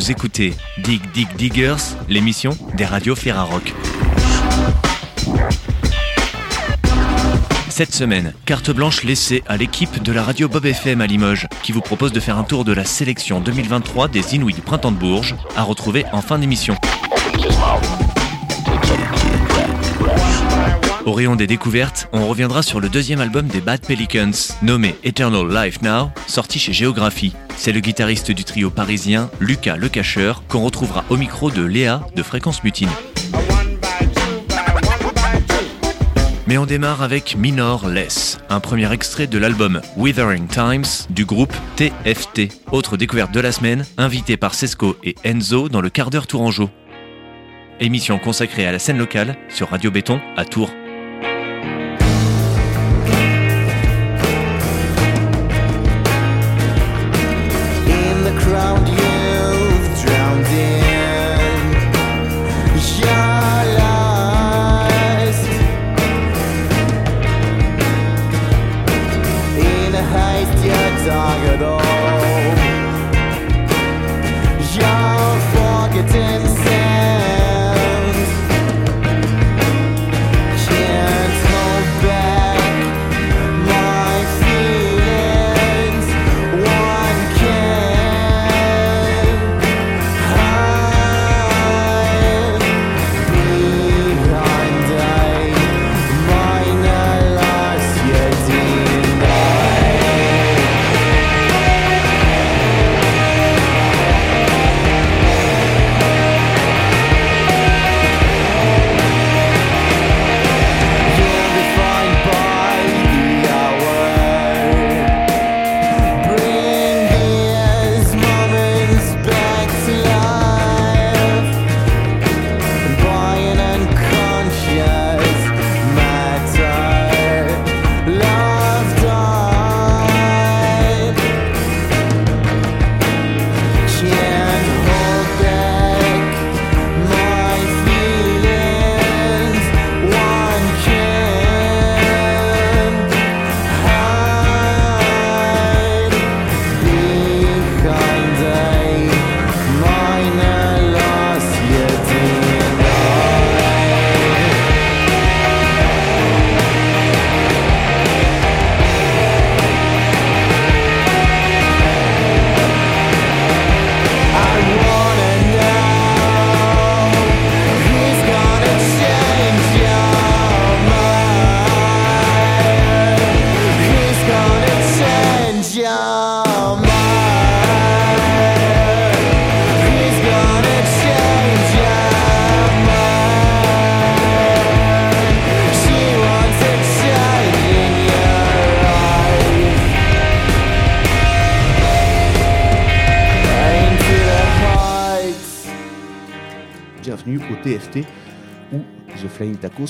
Vous écoutez Dig Dig Diggers, l'émission des radios Ferrarock. Cette semaine, carte blanche laissée à l'équipe de la radio Bob FM à Limoges, qui vous propose de faire un tour de la sélection 2023 des Inouïs du Printemps de Bourges, à retrouver en fin d'émission. Au rayon des découvertes, on reviendra sur le deuxième album des Bad Pelicans, nommé Eternal Life Now, sorti chez Géographie. C'est le guitariste du trio parisien, Lucas Le Cacheur, qu'on retrouvera au micro de Léa de Fréquence Mutine. Mais on démarre avec Minor Less, un premier extrait de l'album Withering Times du groupe TFT. Autre découverte de la semaine, invité par Sesco et Enzo dans le quart d'heure Tourangeau. Émission consacrée à la scène locale sur Radio Béton à Tours.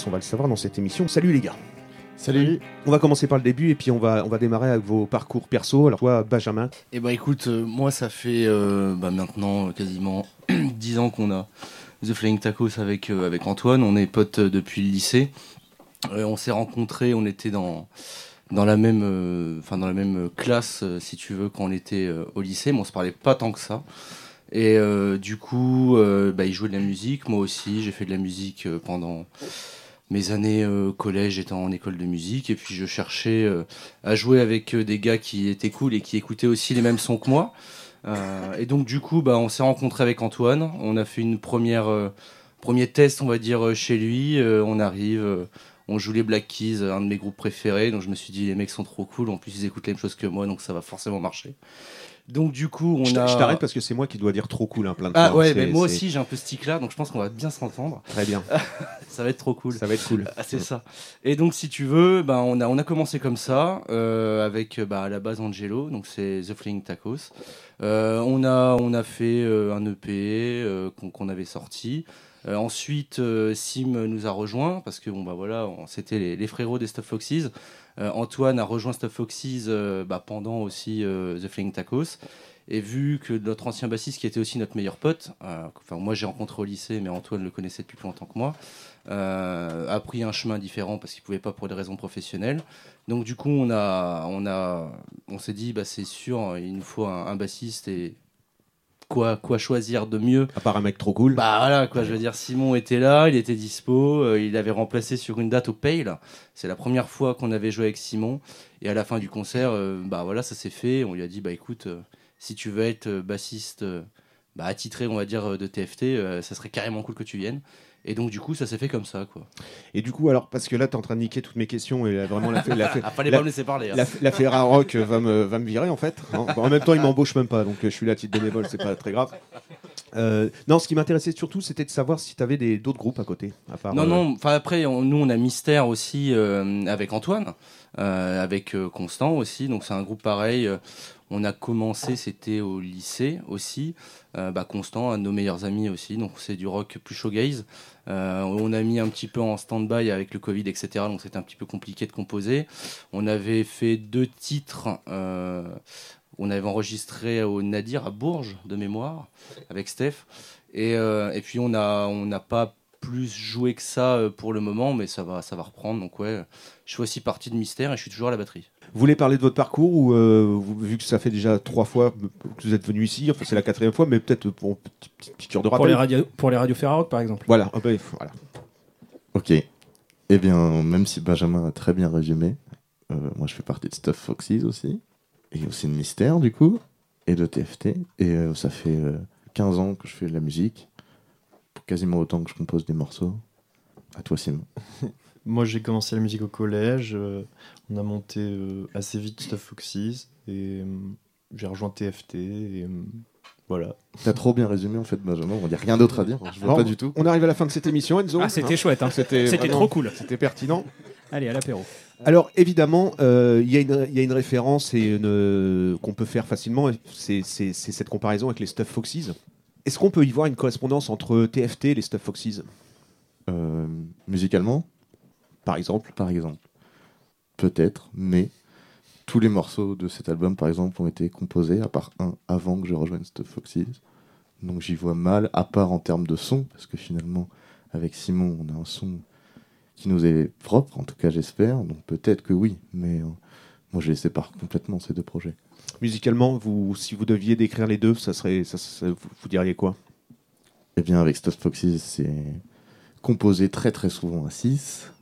On va le savoir dans cette émission. Salut les gars Salut. On va commencer par le début et puis on va, on va démarrer avec vos parcours perso. Alors toi Benjamin, Et bah écoute, euh, moi ça fait euh, bah, maintenant euh, quasiment 10 ans qu'on a The Flying Tacos avec, euh, avec Antoine. On est potes depuis le lycée. Euh, on s'est rencontrés, on était dans, dans, la même, euh, enfin, dans la même classe, si tu veux, quand on était euh, au lycée, mais on se parlait pas tant que ça. Et euh, du coup, euh, bah, il jouait de la musique, moi aussi, j'ai fait de la musique euh, pendant mes années euh, collège, étant en école de musique, et puis je cherchais euh, à jouer avec euh, des gars qui étaient cool et qui écoutaient aussi les mêmes sons que moi. Euh, et donc du coup, bah, on s'est rencontré avec Antoine. On a fait une première euh, premier test, on va dire, chez lui. On arrive, on joue les Black Keys, un de mes groupes préférés. Donc je me suis dit, les mecs sont trop cool. En plus, ils écoutent les mêmes choses que moi, donc ça va forcément marcher. Donc du coup, on je a. je t'arrête parce que c'est moi qui dois dire trop cool hein, plein de Ah fois. ouais, C'est- mais moi aussi j'ai un peu ce tic là, donc je pense qu'on va bien s'entendre. Très bien, Ça va être trop cool. ça va être cool. Ah, c'est ça. Et donc, si tu veux, ben, on, a, on a commencé comme ça, euh, avec bah, à la base Angelo, donc c'est The Flying Tacos. Euh, on, a, on a fait euh, un EP qu'on qu'on avait sorti. Euh, ensuite, euh, Sim nous a rejoint parce que bon bah voilà, c'était les, les frérots des Stuff Foxes. Euh, Antoine a rejoint Stuff Foxes bah, pendant aussi The Flying Tacos. Et vu que notre ancien bassiste, qui était aussi notre meilleur pote, enfin moi j'ai rencontré au lycée, mais Antoine le connaissait depuis plus longtemps que moi, a pris un chemin différent parce qu'il pouvait pas pour des raisons professionnelles. Donc du coup on a, on a, on s'est dit bah c'est sûr, il nous faut un, un bassiste et quoi, quoi choisir de mieux À part un mec trop cool. Bah voilà, quoi, je veux dire, Simon était là, il était dispo, euh, il avait remplacé sur une date au Pale. C'est la première fois qu'on avait joué avec Simon. Et à la fin du concert, euh, bah voilà, ça s'est fait. On lui a dit, bah écoute, euh, si tu veux être bassiste bah, attitré, on va dire, euh, de TFT, euh, ça serait carrément cool que tu viennes. Et donc, du coup, ça s'est fait comme ça, quoi. Et du coup, alors, parce que là, t'es en train de niquer toutes mes questions et là, vraiment, la, la, Ah, fallait la- pas me laisser parler. hein. la, la Ferra Rock va me, va me virer en fait. hein. Bon, en même temps, il m'embauche même pas, donc euh, je suis là à titre bénévole, c'est pas très grave. Euh, non, ce qui m'intéressait surtout, c'était de savoir si tu avais d'autres groupes à côté. À part, Non, euh, non, enfin après, on- nous on a Mystère aussi euh, avec Antoine, euh, avec euh, Constant aussi, donc c'est un groupe pareil. On a commencé, c'était au lycée aussi. Euh, bah, Constant, un nos meilleurs amis aussi, donc c'est du rock plus showgaze. Euh, on a mis un petit peu en stand-by avec le Covid, etc. Donc c'était un petit peu compliqué de composer. On avait fait deux titres. euh, on avait enregistré au Nadir à Bourges de mémoire avec Steph. Et, puis on a on n'a pas plus joué que ça euh, pour le moment, mais ça va ça va reprendre. Donc ouais, je suis aussi partie de Mystère et je suis toujours à la batterie. Vous voulez parler de votre parcours ou euh, vu que ça fait déjà trois fois que vous êtes venu ici, enfin c'est la quatrième fois, mais peut-être pour une petite, petite piqûre de Pour rappel. les, radios, pour les radios Ferrarock, par exemple. Voilà, ah ben, voilà. Ok. Eh bien, même si Benjamin a très bien résumé, euh, moi je fais partie de Stuff Foxys aussi, et aussi de Mystère du coup, et de TFT, et euh, ça fait euh, 15 ans que je fais de la musique, pour quasiment autant que je compose des morceaux. À toi Simon. Moi, j'ai commencé la musique au collège. euh, on a monté euh, assez vite Stuff Foxys et euh, j'ai rejoint TFT. Et, euh, voilà. T'as trop bien résumé en fait Benjamin, on n'y a rien d'autre à dire, je vois pas du tout. On arrive à la fin de cette émission, Enzo. Ah, c'était Hein chouette, hein. C'était C'était vraiment- trop cool. C'était pertinent. Allez, à l'apéro. Alors évidemment, euh, il y, a une- il y a une référence et une, euh, qu'on peut faire facilement, c'est c'est- c'est cette comparaison avec les Stuff Foxys. Est-ce qu'on peut y voir une correspondance entre TFT et les Stuff Foxys, Euh, musicalement, par exemple par exemple. Peut-être, mais tous les morceaux de cet album, par exemple, ont été composés, à part un, avant que je rejoigne Stuff Foxys. Donc j'y vois mal, à part en termes de son, parce que finalement, avec Simon, on a un son qui nous est propre, en tout cas j'espère. Donc peut-être que oui, mais euh, moi je les sépare complètement, ces deux projets. Musicalement, vous, si vous deviez décrire les deux, ça serait, ça, vous, diriez quoi? Eh bien, avec Stuff Foxys, c'est composé très très souvent à 6,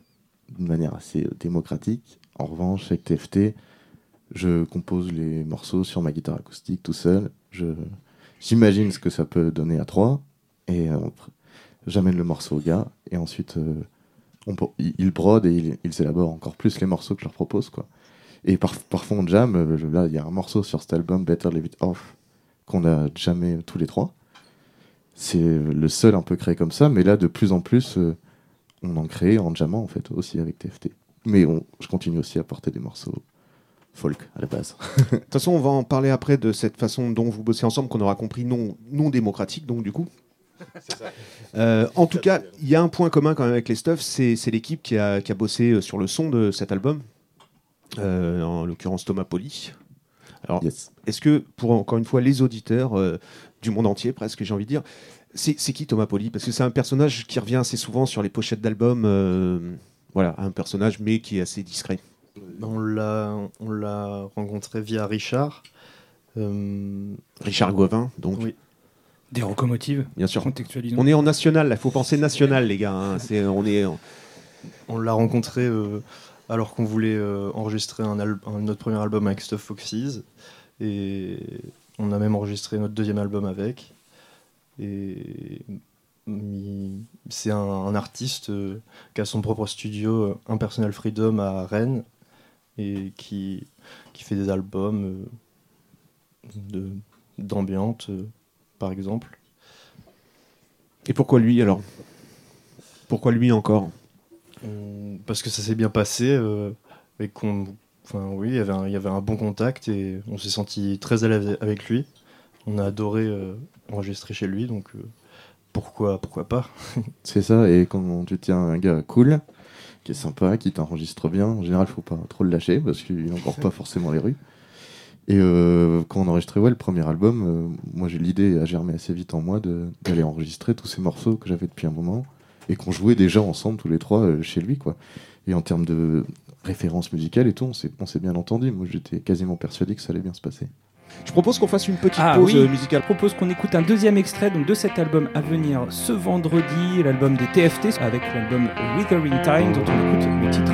d'une manière assez euh, démocratique. En revanche, avec TFT, je compose les morceaux sur ma guitare acoustique tout seul. J'imagine ce que ça peut donner à 3, et euh, j'amène le morceau au gars, et ensuite, euh, on, ils brodent et ils, ils élaborent encore plus les morceaux que je leur propose. Quoi. Et par- parfois, on jam. euh, Là, il y a un morceau sur cet album, Better Leave It Off, qu'on a jamais tous les trois. C'est le seul un peu créé comme ça, mais là, de plus en plus, euh, on en crée en jammant, en fait, aussi avec TFT. Mais on- je continue aussi à porter des morceaux folk à la base. De toute façon, on va en parler après de cette façon dont vous bossez ensemble, qu'on aura compris non, non démocratique, donc du coup. Euh, en tout cas, il y a un point commun quand même avec les Stuff, c'est l'équipe qui a, qui a bossé euh, sur le son de cet album, Euh, en l'occurrence Thomas Poli. Alors, Yes. est-ce que, pour encore une fois, les auditeurs euh, du monde entier, presque, j'ai envie de dire, c'est c'est qui Thomas Poli? Parce que c'est un personnage qui revient assez souvent sur les pochettes d'albums. euh, voilà, un personnage, mais qui est assez discret. On l'a, on l'a rencontré via Richard. Euh, Richard Gauvin, donc, Oui. Des locomotives, bien sûr. contextualisons. On est en national, il faut penser national, les gars. hein. C'est, on est en- on l'a rencontré euh, alors qu'on voulait euh, enregistrer un notre premier album avec Stuff Foxys. Et on a même enregistré notre deuxième album avec. C'est un, artiste euh, qui a son propre studio, euh, Impersonal Freedom à Rennes, et qui, fait des albums euh, d'ambiance, euh, par exemple. Et pourquoi lui alors? Pourquoi lui encore? Parce que ça s'est bien passé euh, et qu'on, enfin oui, il y avait un- il bon contact et on s'est senti très à l'aise avec lui. On a adoré euh, enregistrer chez lui, donc euh, pourquoi, pourquoi pas C'est ça, et quand tu tiens un gars cool, qui est sympa, qui t'enregistre bien, en général, faut pas trop le lâcher parce qu'il n'encore pas forcément les rues. Et euh, quand on enregistrait ouais, le premier album, moi j'ai l'idée à germer assez vite en moi d'aller enregistrer tous ces morceaux que j'avais depuis un moment et qu'on jouait déjà ensemble tous les trois euh, chez lui. quoi. Et en termes de références musicales et tout, on s'est on s'est bien entendu. Moi j'étais quasiment persuadé que ça allait bien se passer. Je propose qu'on fasse une petite Ah pause oui. euh, musicale. Je propose qu'on écoute un deuxième extrait donc, de cet album à venir ce vendredi, l'album des TFT, avec l'album Withering Time, dont on écoute le titre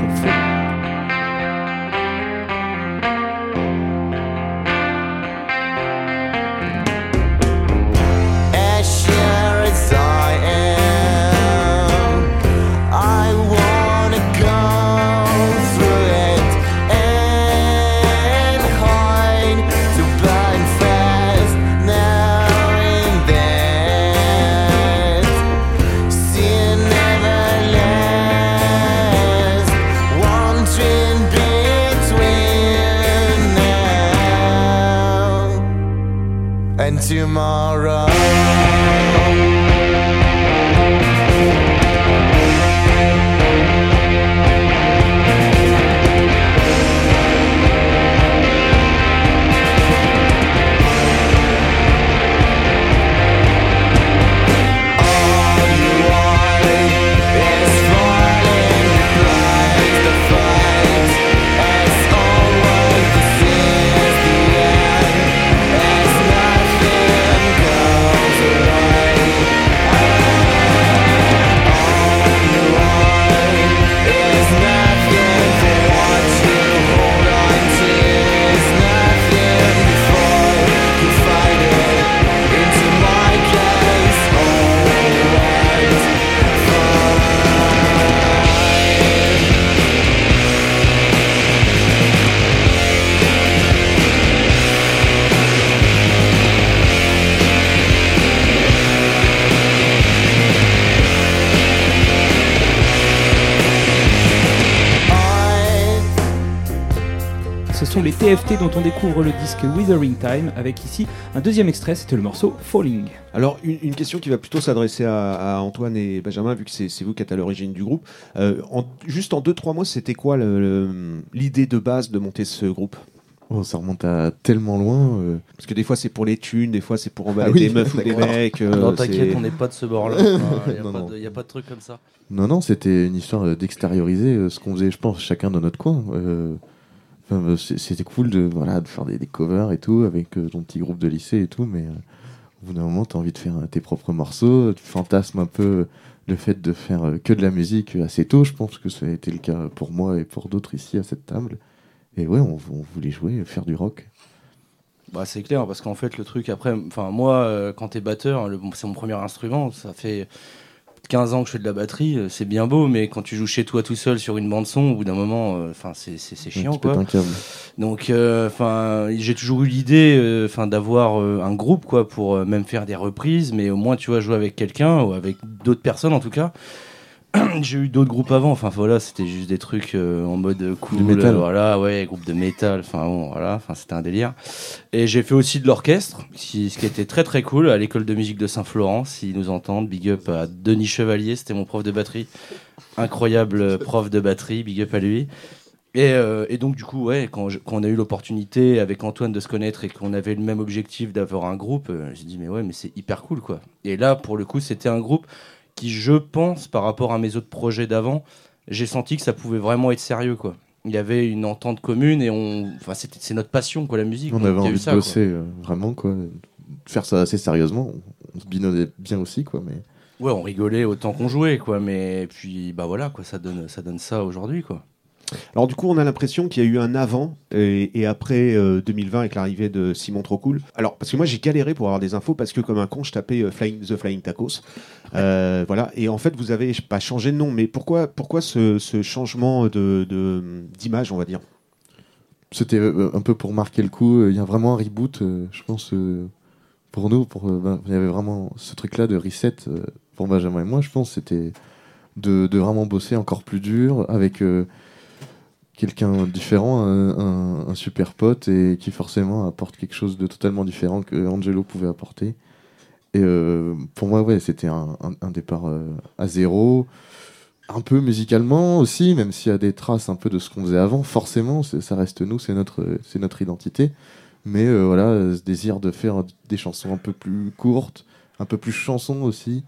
tomorrow. TFT dont on découvre le disque Withering Time, avec ici un deuxième extrait, c'était le morceau Falling. Alors, une, une question qui va plutôt s'adresser à, à Antoine et Benjamin, vu que c'est vous qui êtes à l'origine du groupe. Euh, en- juste en 2-3 mois, c'était quoi l'idée de base de monter ce groupe? Oh, ça remonte à tellement loin. euh, Parce que des fois, c'est pour les thunes, des fois, c'est pour emballer Ah oui, des meufs ou des mecs. euh, non, t'inquiète, on n'est pas de ce bord-là. Il n'y a, Non, pas non. de- y a pas de truc comme ça. Non, non, c'était une histoire d'extérioriser ce qu'on faisait, je pense, chacun dans notre coin. Euh, euh, C'était cool de, voilà, de faire des, covers et tout, avec euh, ton petit groupe de lycée et tout, mais euh, au bout d'un moment, tu as envie de faire tes propres morceaux, tu fantasmes un peu le fait de faire que de la musique assez tôt. Je pense que ça a été le cas pour moi et pour d'autres ici à cette table. Et ouais, on, voulait jouer, faire du rock. Bah, c'est clair, parce qu'en fait, le truc après, moi, euh, quand t'es batteur, c'est mon premier instrument, ça fait 15 ans que je fais de la batterie, euh, c'est bien beau, mais quand tu joues chez toi tout seul sur une bande-son, au bout d'un moment, euh, enfin, c'est c'est- c'est chiant, quoi. Donc, euh, enfin, j'ai toujours eu l'idée, euh, enfin, d'avoir euh, un groupe, quoi, pour euh, même faire des reprises, mais au moins, tu vois, jouer avec quelqu'un ou avec d'autres personnes, en tout cas. j'ai eu d'autres groupes avant, enfin voilà, c'était juste des trucs euh, en mode cool, métal. euh, voilà, ouais, groupe de métal, enfin bon, voilà, enfin c'était un délire. Et j'ai fait aussi de l'orchestre, qui- ce qui était très très cool à l'école de musique de Saint-Florent, s'ils nous entendent, big up à Denis Chevalier, c'était mon prof de batterie, incroyable euh, prof de batterie, big up à lui. Et, euh, et donc du coup, ouais, quand, je- quand on a eu l'opportunité avec Antoine de se connaître et qu'on avait le même objectif d'avoir un groupe, euh, j'ai dit mais ouais, mais c'est hyper cool quoi. Et là, pour le coup, c'était un groupe qui, je pense, par rapport à mes autres projets d'avant, j'ai senti que ça pouvait vraiment être sérieux quoi. Il y avait une entente commune et on, enfin c'était c'est notre passion quoi la musique. On Donc, avait envie ça, de quoi. bosser euh, vraiment, quoi. de Faire ça assez sérieusement. On, se binotait bien aussi, quoi. Mais Ouais, on rigolait autant qu'on jouait quoi, mais puis bah voilà quoi, ça donne ça donne ça aujourd'hui quoi. Alors du coup, on a l'impression qu'il y a eu un avant et, et après euh, 2020 avec l'arrivée de Simon Trocool. Alors parce que moi j'ai galéré pour avoir des infos parce que comme un con, je tapais euh, Flying, The Flying Tacos. Euh, voilà. Et en fait, vous avez pas changé de nom, mais pourquoi pourquoi ce, ce changement de d'image, on va dire? C'était euh, un peu pour marquer le coup. Il y a vraiment un reboot, je pense, pour nous. Pour, ben, il y avait vraiment ce truc-là de reset pour Benjamin et moi, je pense. C'était de, de vraiment bosser encore plus dur avec quelqu'un différent, un, super pote et qui forcément apporte quelque chose de totalement différent que Angelo pouvait apporter. Et euh, pour moi, ouais, c'était un, départ euh, à zéro. Un peu musicalement aussi, même s'il y a des traces un peu de ce qu'on faisait avant, forcément, ça reste nous, c'est notre, c'est notre identité. Mais euh, voilà, ce désir de faire des chansons un peu plus courtes, un peu plus chansons aussi,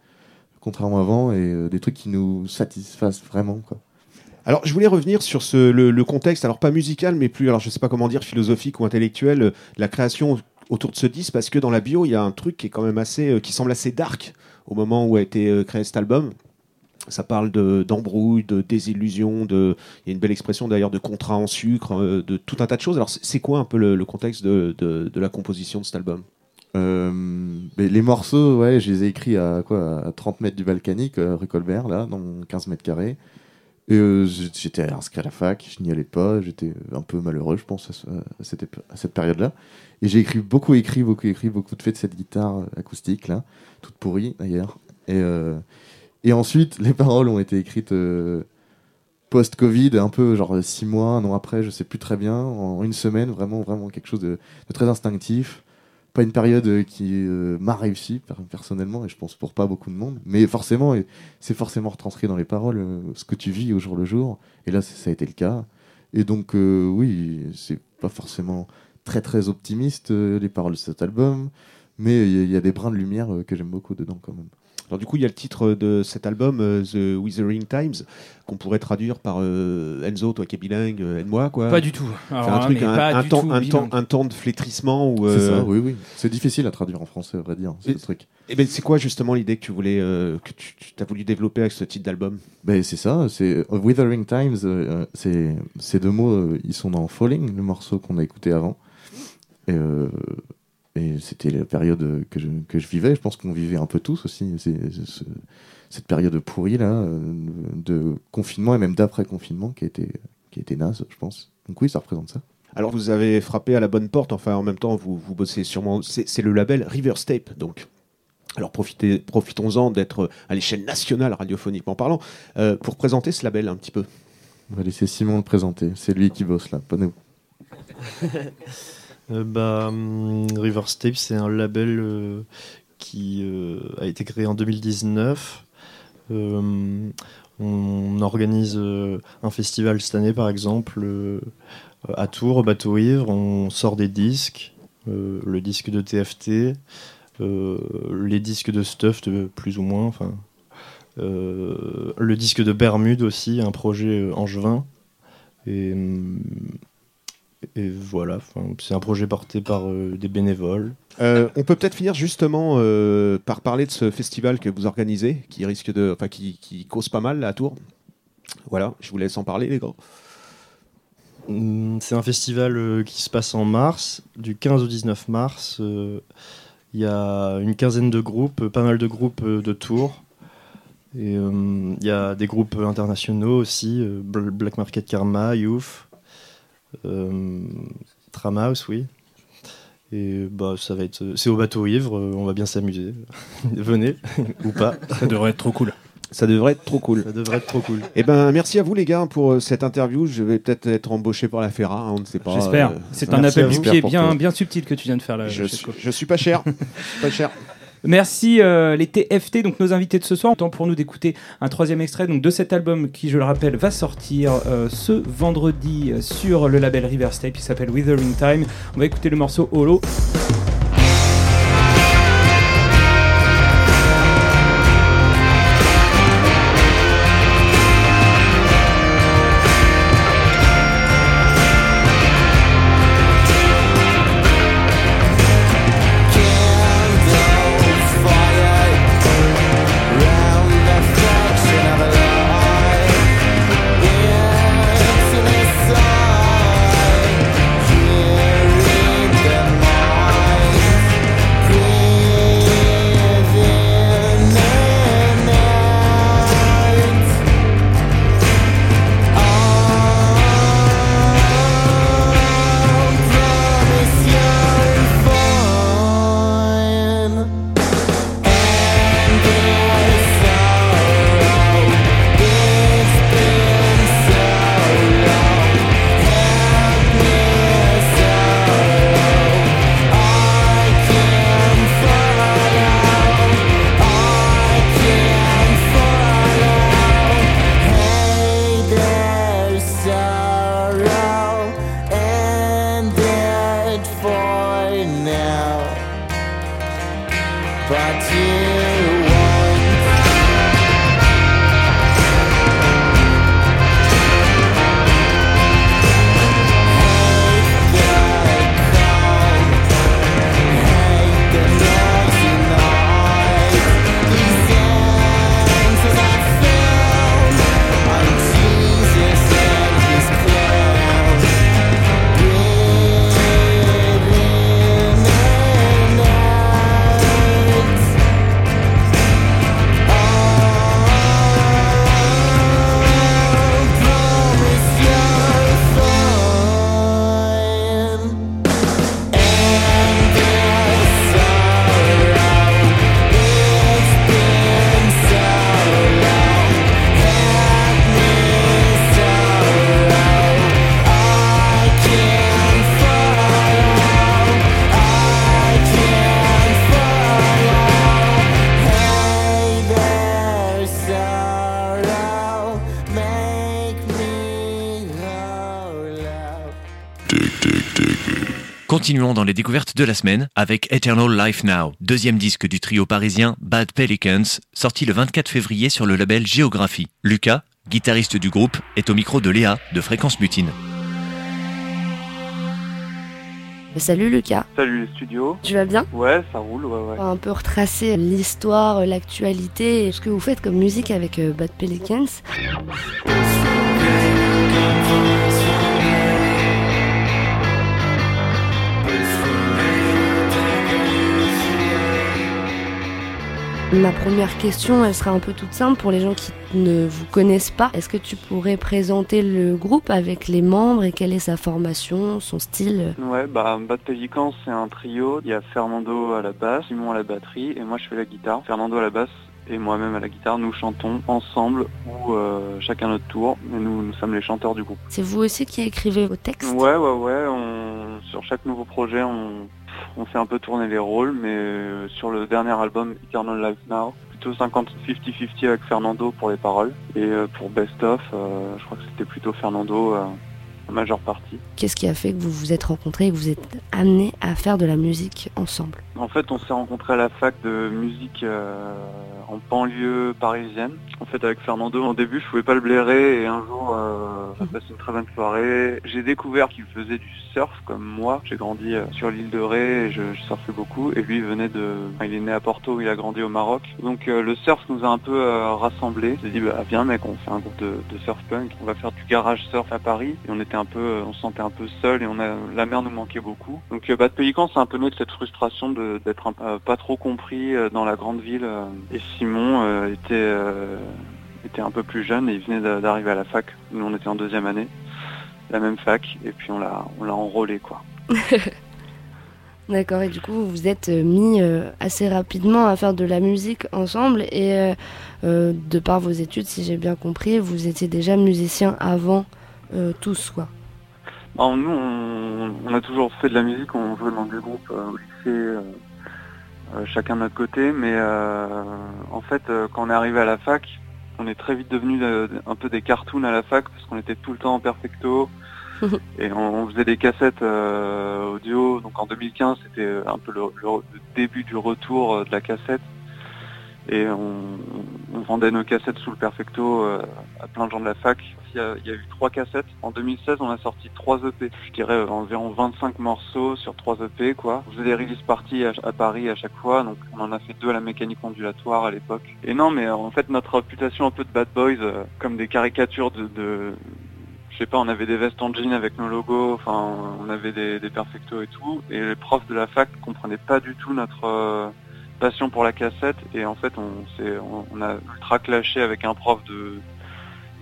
contrairement à avant, et des trucs qui nous satisfassent vraiment. Quoi. Alors, je voulais revenir sur le, contexte, alors pas musical, mais plus, alors je sais pas comment dire, philosophique ou intellectuel, euh, la création autour de ce disque parce que dans la bio, il y a un truc qui est quand même assez, euh, qui semble assez dark au moment où a été euh, créé cet album. Ça parle de- d'embrouille, de, désillusion, de, il y a une belle expression d'ailleurs de contrat en sucre, de tout un tas de choses. Alors c'est quoi un peu le, contexte de, la composition de cet album? Les morceaux, ouais, je les ai écrits à quoi à 30 mètres du Balkanique, euh, rue Colbert, là, dans 15 mètres carrés. Et euh, j'étais inscrit à la fac, je n'y allais pas, j'étais un peu malheureux, je pense, à, ce- à cette, période-là. Et j'ai écrit beaucoup écrit, beaucoup écrit, beaucoup de fait de cette guitare euh, acoustique, là, toute pourrie d'ailleurs. Et, euh, et ensuite, les paroles ont été écrites post-Covid, un peu genre six mois, un an après, je sais plus très bien, en une semaine, vraiment, vraiment quelque chose de très instinctif pas une période euh, qui euh, m'a réussi per- personnellement et je pense pour pas beaucoup de monde. Mais forcément c'est forcément retranscrit dans les paroles euh, ce que tu vis au jour le jour. Et là ça a été le cas. Et donc oui c'est pas forcément très très optimiste les paroles de cet album. Mais il y, a- des brins de lumière que j'aime beaucoup dedans quand même Alors du coup, il y a le titre de cet album, euh, The Withering Times, qu'on pourrait traduire par euh, Enzo, toi qui es bilingue, euh, aide-moi quoi. Pas du tout. C'est un hein, truc, mais un, pas un du temps, tout un, temps, bilingue. un temps de flétrissement ou. c'est euh, ça oui oui c'est difficile à traduire en français à vrai dire ce Et- truc Eh ben, c'est quoi justement l'idée que tu voulais, euh, que tu, tu as voulu développer avec ce titre d'album? Ben, c'est ça, c'est euh, Withering Times, euh, c'est ces deux mots, euh, ils sont dans Falling, le morceau qu'on a écouté avant. Et, euh, et c'était la période que je, que je vivais, je pense qu'on vivait un peu tous aussi, cette période pourrie là, euh, de confinement et même d'après-confinement qui a, été, qui a été naze, je pense. Donc oui, ça représente ça. Alors vous avez frappé à la bonne porte, enfin en même temps vous, vous bossez sûrement, c'est le label Riverstape donc. Alors profitez, profitons-en d'être à l'échelle nationale radiophoniquement parlant euh, pour présenter ce label un petit peu. On va laisser Simon le présenter, c'est lui qui bosse là, pas nous. Euh, bah, hum, River State, c'est un label euh, qui euh, a été créé en 2019. Euh, on organise un festival cette année, par exemple, à Tours, au Bateau Ivre. On sort des disques, le disque de TFT, les disques de Stuff, plus ou moins. Enfin, le disque de Bermude aussi, un projet angevin. Et, hum, et voilà, c'est un projet porté par euh, des bénévoles. Euh, on peut peut-être finir justement euh, par parler de ce festival que vous organisez, qui risque de, enfin qui, qui cause pas mal là, à Tours. Voilà, je vous laisse en parler les gars. Hum, C'est un festival euh, qui se passe en mars, du 15 au 19 mars. euh, Il y a une quinzaine de groupes, pas mal de groupes euh, de Tours. Et euh, il y a des groupes internationaux aussi, euh, Bl- Black Market Karma, Youth, euh, Tramhouse, oui. Et bah ça va être, c'est au bateau ivre, euh, on va bien s'amuser. Venez ou pas, Ça devrait être trop cool. Ça devrait être trop cool. ça devrait être trop cool. Eh ben merci à vous les gars pour euh, cette interview. Je vais peut-être être embauché par la Ferra, hein, on ne sait pas. J'espère. euh, C'est ça- un appel du pied bien, bien subtil que tu viens de faire là. Je, suis, je suis pas cher, Je suis pas cher. Merci euh, les TFT, donc nos invités de ce soir. Temps pour nous d'écouter un troisième extrait de cet album qui, je le rappelle, va sortir euh, ce vendredi euh, sur le label Riverstep. Il s'appelle Withering Time. On va écouter le morceau Holo. Continuons dans les découvertes de la semaine avec Eternal Life Now, deuxième disque du trio parisien Bad Pelicans, sorti le 24 février sur le label Géographie. Lucas, guitariste du groupe, est au micro de Léa de Fréquence Mutine. Salut Lucas, Salut les studios. tu vas bien? Ouais, ça roule, ouais, ouais. On va un peu retracer l'histoire, l'actualité et ce que vous faites comme musique avec euh, Bad Pelicans. Ma première question, elle sera un peu toute simple pour les gens qui ne vous connaissent pas. Est-ce que tu pourrais présenter le groupe avec les membres et quelle est sa formation, son style? Ouais, bah Bad Pelican, c'est un trio. Il y a Fernando à la basse, Simon à la batterie et moi je fais la guitare. Fernando à la basse et moi-même à la guitare. Nous chantons ensemble ou euh, chacun notre tour. Et nous, nous sommes les chanteurs du groupe. C'est vous aussi qui écrivez vos textes? Ouais, ouais, ouais. On... Sur chaque nouveau projet, on... on fait un peu tourner les rôles, mais euh, sur le dernier album, Eternal Life Now, plutôt 50-50-50 avec Fernando pour les paroles. Et euh, pour Best Of, euh, je crois que c'était plutôt Fernando euh, en majeure partie. Qu'est-ce qui a fait que vous vous êtes rencontrés et que vous êtes amenés à faire de la musique ensemble? En fait, on s'est rencontrés à la fac de musique euh, en banlieue parisienne. En fait, avec Fernando, au début, je pouvais pas le blairer et un jour, euh, on a passé une très bonne soirée. J'ai découvert qu'il faisait du surf comme moi. J'ai grandi euh, sur l'île de Ré et je, je surfais beaucoup. Et lui, il venait de, enfin, il est né à Porto, il a grandi au Maroc. Donc, euh, le surf nous a un peu rassemblés. J'ai dit, bah, viens mec, on fait un groupe de, de surf punk. On va faire du garage surf à Paris. Et on était un peu, on se sentait un peu seul et on a, la mer nous manquait beaucoup. Donc, Bad Pelican, c'est un peu né de cette frustration de- d'être euh, pas trop compris euh, dans la grande ville. euh. Et Simon était, était un peu plus jeune et il venait d'a- d'arriver à la fac. Nous, on était en deuxième année, la même fac, et puis on l'a, on l'a enrôlé, quoi. D'accord, et du coup vous vous êtes mis assez rapidement à faire de la musique ensemble et de par vos études, si j'ai bien compris, vous étiez déjà musicien avant tous quoi. Alors, nous, on, on a toujours fait de la musique, on jouait dans des groupes euh, au lycée, euh, euh, chacun de notre côté, mais euh, en fait, euh, quand on est arrivé à la fac, on est très vite devenu un peu des cartoons à la fac parce qu'on était tout le temps en perfecto et on, on faisait des cassettes euh, audio. Donc en 2015, c'était un peu le, le- le début du retour de la cassette et on, on vendait nos cassettes sous le perfecto euh, à plein de gens de la fac. Il y a, eu trois cassettes. En 2016, on a sorti trois EP. Je dirais euh, environ 25 morceaux sur trois EP, quoi. On faisait des release parties à, Paris à chaque fois, donc on en a fait deux à la mécanique ondulatoire à l'époque. Et non, mais euh, en fait, notre réputation un peu de bad boys, euh, comme des caricatures de, je sais pas, on avait des vestes en jean avec nos logos, enfin, on avait des, des perfectos et tout, et les profs de la fac comprenaient pas du tout notre passion pour la cassette, et en fait, on, on a ultra clashé avec un prof de,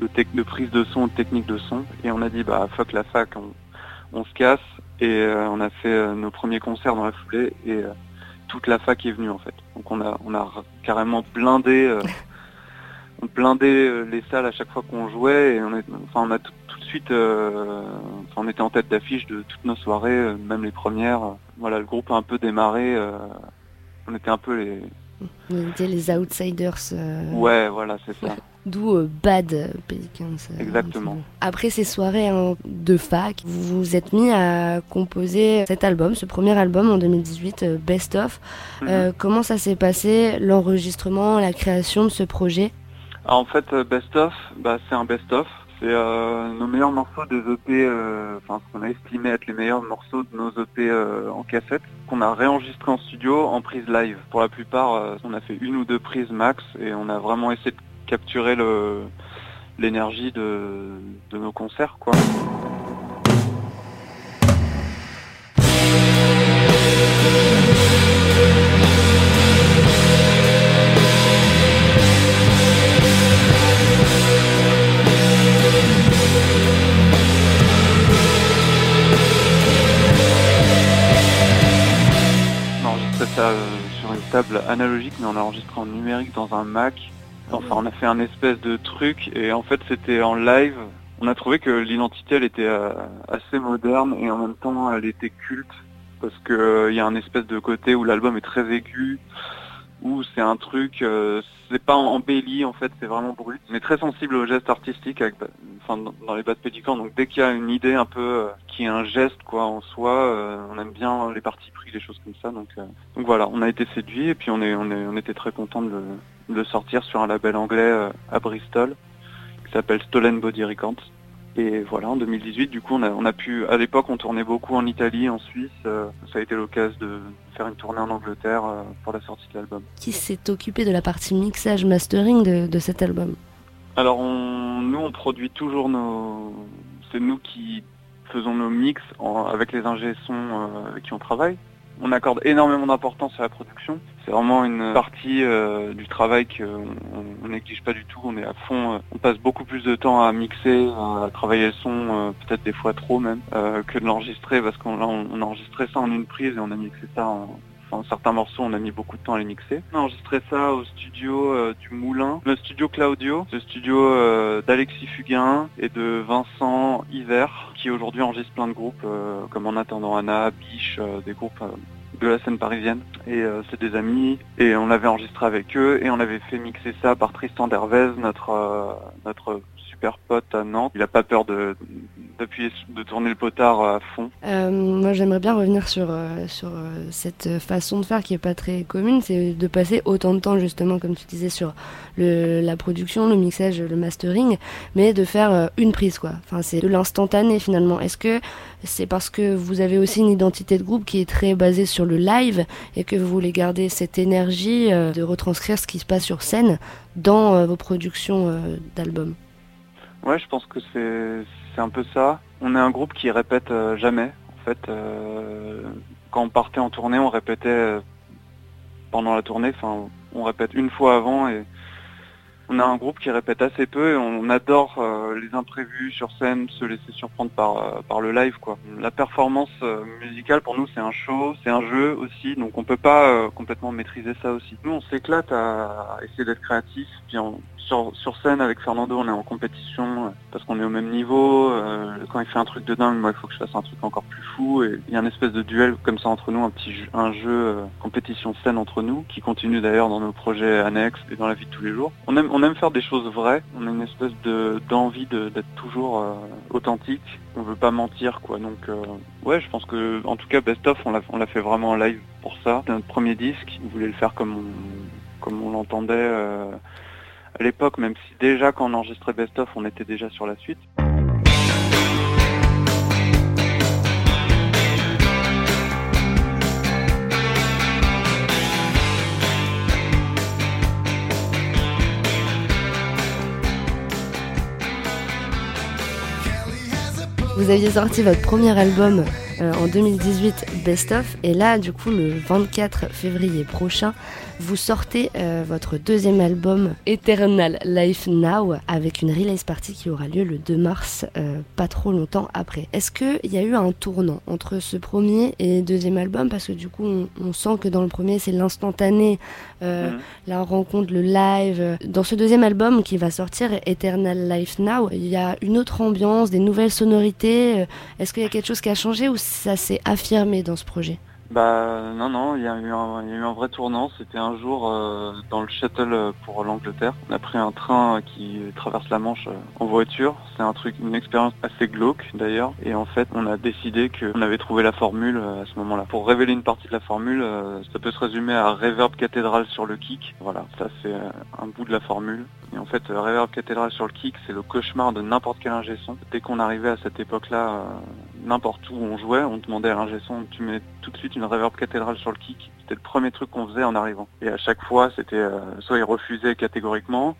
de, prise de son, de technique de son, et on a dit, bah, fuck la fac, on, on se casse, et euh, on a fait euh, nos premiers concerts dans la foulée, et euh, toute la fac est venue, en fait. Donc on a, on carrément blindé, on blindait euh, les salles à chaque fois qu'on jouait, et on, est, enfin, on a tout, tout de suite, enfin, on était en tête d'affiche de toutes nos soirées, même les premières. Voilà, le groupe a un peu démarré, on était un peu les... Vous étiez les outsiders. Ouais, voilà, c'est ça. D'où euh, Bad Pelicans. euh, Exactement. Après ces soirées hein, de fac, vous vous êtes mis à composer cet album, ce premier album en 2018, euh, Best Of. Mhm. Comment ça s'est passé, l'enregistrement, la création de ce projet? Alors, en fait, Best Of, bah, c'est un Best Of. C'est euh, nos meilleurs morceaux des EP, euh, enfin ce qu'on a estimé être les meilleurs morceaux de nos EP euh, en cassette, qu'on a réenregistré en studio en prise live. Pour la plupart, on a fait une ou deux prises max et on a vraiment essayé de capturer l'énergie de, nos concerts, quoi. Ça euh, sur une table analogique, mais on a enregistré en numérique dans un Mac. Enfin, on a fait un espèce de truc, et en fait, c'était en live. On a trouvé que l'identité, elle était euh, assez moderne, et en même temps, elle était culte, parce que euh, y a un espèce de côté où l'album est très aigu, où c'est un truc, euh, c'est pas embelli en fait, c'est vraiment brut. Est très sensible aux gestes artistiques avec, enfin, dans- les bas de pédicants, donc dès qu'il y a une idée un peu euh, qui est un geste quoi en soi, on aime bien les parties pris, les choses comme ça. Donc, voilà, on a été séduits et puis on, est, on, est, on était très content de le, de sortir sur un label anglais euh, à Bristol qui s'appelle Stolen Body Records. Et voilà, en 2018, du coup, on a, on a pu, à l'époque, on tournait beaucoup en Italie, en Suisse. euh, ça a été l'occasion de faire une tournée en Angleterre euh, pour la sortie de l'album. Qui s'est occupé de la partie mixage, mastering de, de cet album Alors, on, nous, on produit toujours nos... C'est nous qui faisons nos mix en- avec les ingé sons euh, avec qui on travaille. On accorde énormément d'importance à la production. C'est vraiment une partie euh, du travail qu'on on néglige pas du tout. On est à fond. euh, on passe beaucoup plus de temps à mixer, à travailler le son, euh, peut-être des fois trop même, que de l'enregistrer parce qu'on on, on a enregistré ça en une prise et on a mixé ça en, Enfin, certains morceaux, on a mis beaucoup de temps à les mixer. On a enregistré ça au studio du Moulin, le studio Claudio, le studio d'Alexis Fugain et de Vincent Hiver, qui aujourd'hui enregistre plein de groupes, euh, comme En attendant Anna, Biche, euh, des groupes euh, de la scène parisienne. Et c'est des amis, et on l'avait enregistré avec eux, et on avait fait mixer ça par Tristan Dervez, notre, notre super pote à Nantes. Il a pas peur de d'appuyer, de tourner le potard à fond. Euh, moi, j'aimerais bien revenir sur, euh, sur euh, cette façon de faire qui est pas très commune, c'est de passer autant de temps, justement, comme tu disais, sur le, la production, le mixage, le mastering, mais de faire euh, une prise, quoi. Enfin, c'est de l'instantané, finalement. Est-ce que c'est parce que vous avez aussi une identité de groupe qui est très basée sur le live et que vous voulez garder cette énergie euh, de retranscrire ce qui se passe sur scène dans euh, vos productions euh, d'albums? Ouais, je pense que c'est un peu ça. On est un groupe qui répète euh, jamais. En fait, euh, quand on partait en tournée, on répétait euh, pendant la tournée. Enfin, on répète une fois avant et on a un groupe qui répète assez peu et on adore les imprévus sur scène, se laisser surprendre par par le live quoi. La performance musicale pour nous c'est un show, c'est un jeu aussi, donc on peut pas complètement maîtriser ça aussi. Nous on s'éclate à essayer d'être créatif, puis on- sur, scène avec Fernando on est en compétition euh, parce qu'on est au même niveau. euh, quand il fait un truc de dingue, moi il faut que je fasse un truc encore plus fou et il y a un espèce de duel comme ça entre nous, un petit jeu, un jeu euh, compétition scène entre nous qui continue d'ailleurs dans nos projets annexes et dans la vie de tous les jours. On aime on aime faire des choses vraies. On a une espèce de d'envie de- d'être toujours authentique. On veut pas mentir quoi. Donc ouais, je pense que en tout cas Best of on l'a fait vraiment en live pour ça. Notre premier disque. On voulait le faire comme comme on l'entendait. À l'époque, même si déjà quand on enregistrait Best Of, on était déjà sur la suite. Vous aviez sorti votre premier album euh, en 2018, Best Of, et là, du coup, le 24 février prochain, vous sortez euh, votre deuxième album, Eternal Life Now, avec une release party qui aura lieu le 2 mars, euh, pas trop longtemps après. Est-ce qu'il y a eu un tournant entre ce premier et deuxième album? Parce que du coup, on, on sent que dans le premier, c'est l'instantané, euh, Mhm. la rencontre, le live. Dans ce deuxième album qui va sortir, Eternal Life Now, il y a une autre ambiance, des nouvelles sonorités. Est-ce qu'il y a quelque chose qui a changé ou ça s'est affirmé dans ce projet? Bah non non, il y a eu un, vrai tournant. C'était un jour euh, dans le shuttle pour l'Angleterre. On a pris un train qui traverse la Manche euh, en voiture. C'est un truc, une expérience assez glauque d'ailleurs. Et en fait, on a décidé qu'on avait trouvé la formule euh, à ce moment-là. Pour révéler une partie de la formule, euh, ça peut se résumer à Reverb cathédrale sur le kick. Voilà, ça c'est un bout de la formule. Et en fait, Reverb cathédrale sur le kick, c'est le cauchemar de n'importe quel ingé son. Dès qu'on arrivait à cette époque-là, euh, n'importe où on jouait, on demandait à l'ingé son, tu mets tout de suite une reverb cathédrale sur le kick. C'était le premier truc qu'on faisait en arrivant. Et à chaque fois, c'était euh, soit ils refusaient catégoriquement,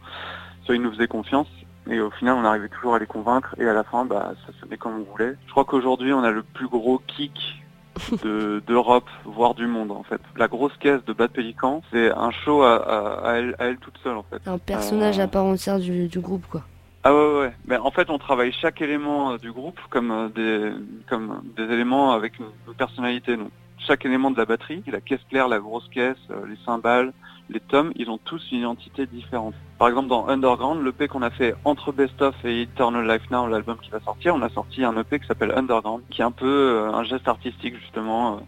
soit ils nous faisaient confiance. Et au final, on arrivait toujours à les convaincre. Et à la fin, bah, ça sonnait comme on voulait. Je crois qu'aujourd'hui, on a le plus gros kick de- d'Europe, voire du monde en fait. La grosse caisse de Bad Pélican, c'est un show à, à- à elle, à elle toute seule en fait. Un personnage Euh, à part entière du, du groupe, quoi. Ah ouais ouais. en fait, on travaille chaque élément euh, du groupe comme euh, des comme des éléments avec une, personnalité. Donc chaque élément de la batterie, la caisse claire, la grosse caisse, euh, les cymbales, les tomes, ils ont tous une identité différente. Par exemple, dans Underground, l'EP qu'on a fait entre Best Of et Eternal Life Now, l'album qui va sortir, on a sorti un EP qui s'appelle Underground, qui est un peu euh, un geste artistique justement, euh,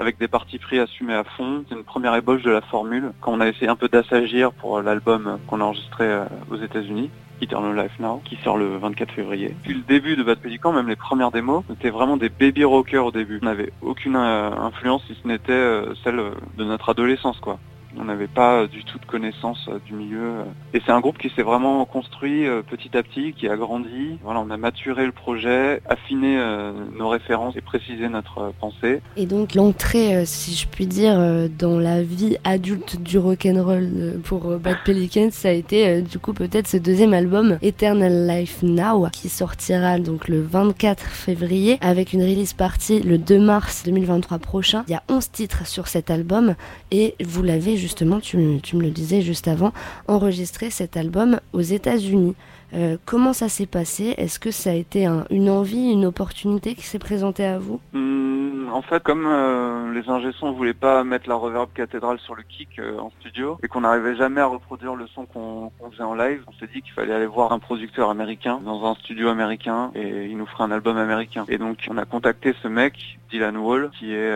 avec des parties pris assumés à fond. C'est une première ébauche de la formule quand on a essayé un peu d'assagir pour l'album qu'on a enregistré euh, aux États-Unis. Eternal Life Now, qui sort le 24 février. Depuis le début de Bad Pelican, même les premières démos, c'était vraiment des baby rockers au début. On n'avait aucune euh, influence si ce n'était euh, celle de notre adolescence, quoi. On n'avait pas du tout de connaissance euh, du milieu. euh. Et c'est un groupe qui s'est vraiment construit euh, petit à petit, qui a grandi. Voilà, on a maturé le projet, affiné euh, nos références et précisé notre euh, pensée. Et donc l'entrée, euh, si je puis dire, euh, dans la vie adulte du rock'n'roll euh, pour euh, Bad Pelicans, ça a été euh, du coup peut-être ce deuxième album, Eternal Life Now, qui sortira donc le 24 février avec une release party le 2 mars 2023 prochain. Il y a 11 titres sur cet album et vous l'avez justement, tu, me- tu me le disais juste avant, enregistré cet album aux États-Unis. Euh, comment ça s'est passé? Est-ce que ça a été un- une envie, une opportunité qui s'est présentée à vous? Hum, en fait, comme euh, les ingé sons voulaient pas mettre la reverb cathédrale sur le kick euh, en studio et qu'on n'arrivait jamais à reproduire le son qu'on faisait en live, on s'est dit qu'il fallait aller voir un producteur américain dans un studio américain et il nous ferait un album américain. Et donc, on a contacté ce mec, Dylan Wall, qui est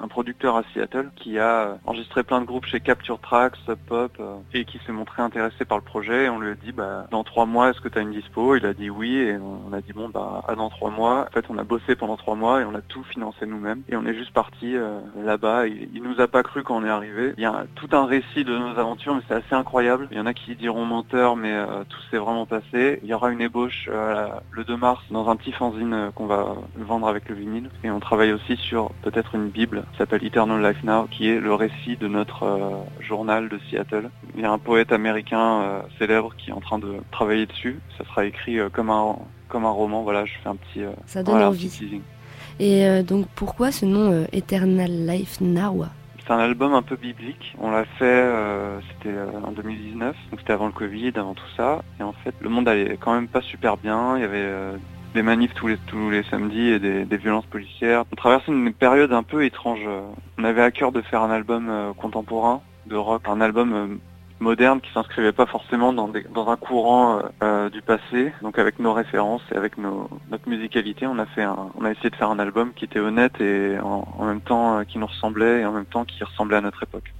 un producteur à Seattle, qui a enregistré plein de groupes chez Capture Tracks, Sub Pop, et qui s'est montré intéressé par le projet. Et on lui a dit, bah, dans trois mois, est-ce que tu as une dispo Il a dit oui, et on a dit bon, bah, à dans trois mois. En fait, on a bossé pendant trois mois et on a tout financé nous-mêmes. Et on est juste parti euh, là-bas. Il, nous a pas cru quand on est arrivé. Il y a tout un récit de nos aventures, mais c'est assez incroyable. Il y en a qui diront menteur, mais euh, tout s'est vraiment passé. Il y aura une ébauche euh, le 2 mars dans un petit fanzine qu'on va vendre avec le vinyle. Et on travaille aussi sur peut-être une bible qui s'appelle Eternal Life Now, qui est le récit de notre journal de Seattle. Il y a un poète américain célèbre qui est en train de travailler dessus. Ça sera écrit euh, comme un comme un roman. Voilà, je fais un petit. euh, Ça donne voilà, envie. petit. Et euh, donc pourquoi ce nom Eternal Life Now C'est un album un peu biblique. On l'a fait, euh, c'était en 2019, donc c'était avant le Covid, avant tout ça. Et en fait, le monde allait quand même pas super bien. Il y avait euh, des manifs tous les, tous les samedis et des, des violences policières. On traversait une période un peu étrange. On avait à cœur de faire un album euh, contemporain, de rock, un album moderne qui s'inscrivait pas forcément dans, un courant euh, euh, du passé. Donc avec nos références et avec notre musicalité, on a essayé de faire un album qui était honnête et en, en même temps euh, qui nous ressemblait et en même temps qui ressemblait à notre époque.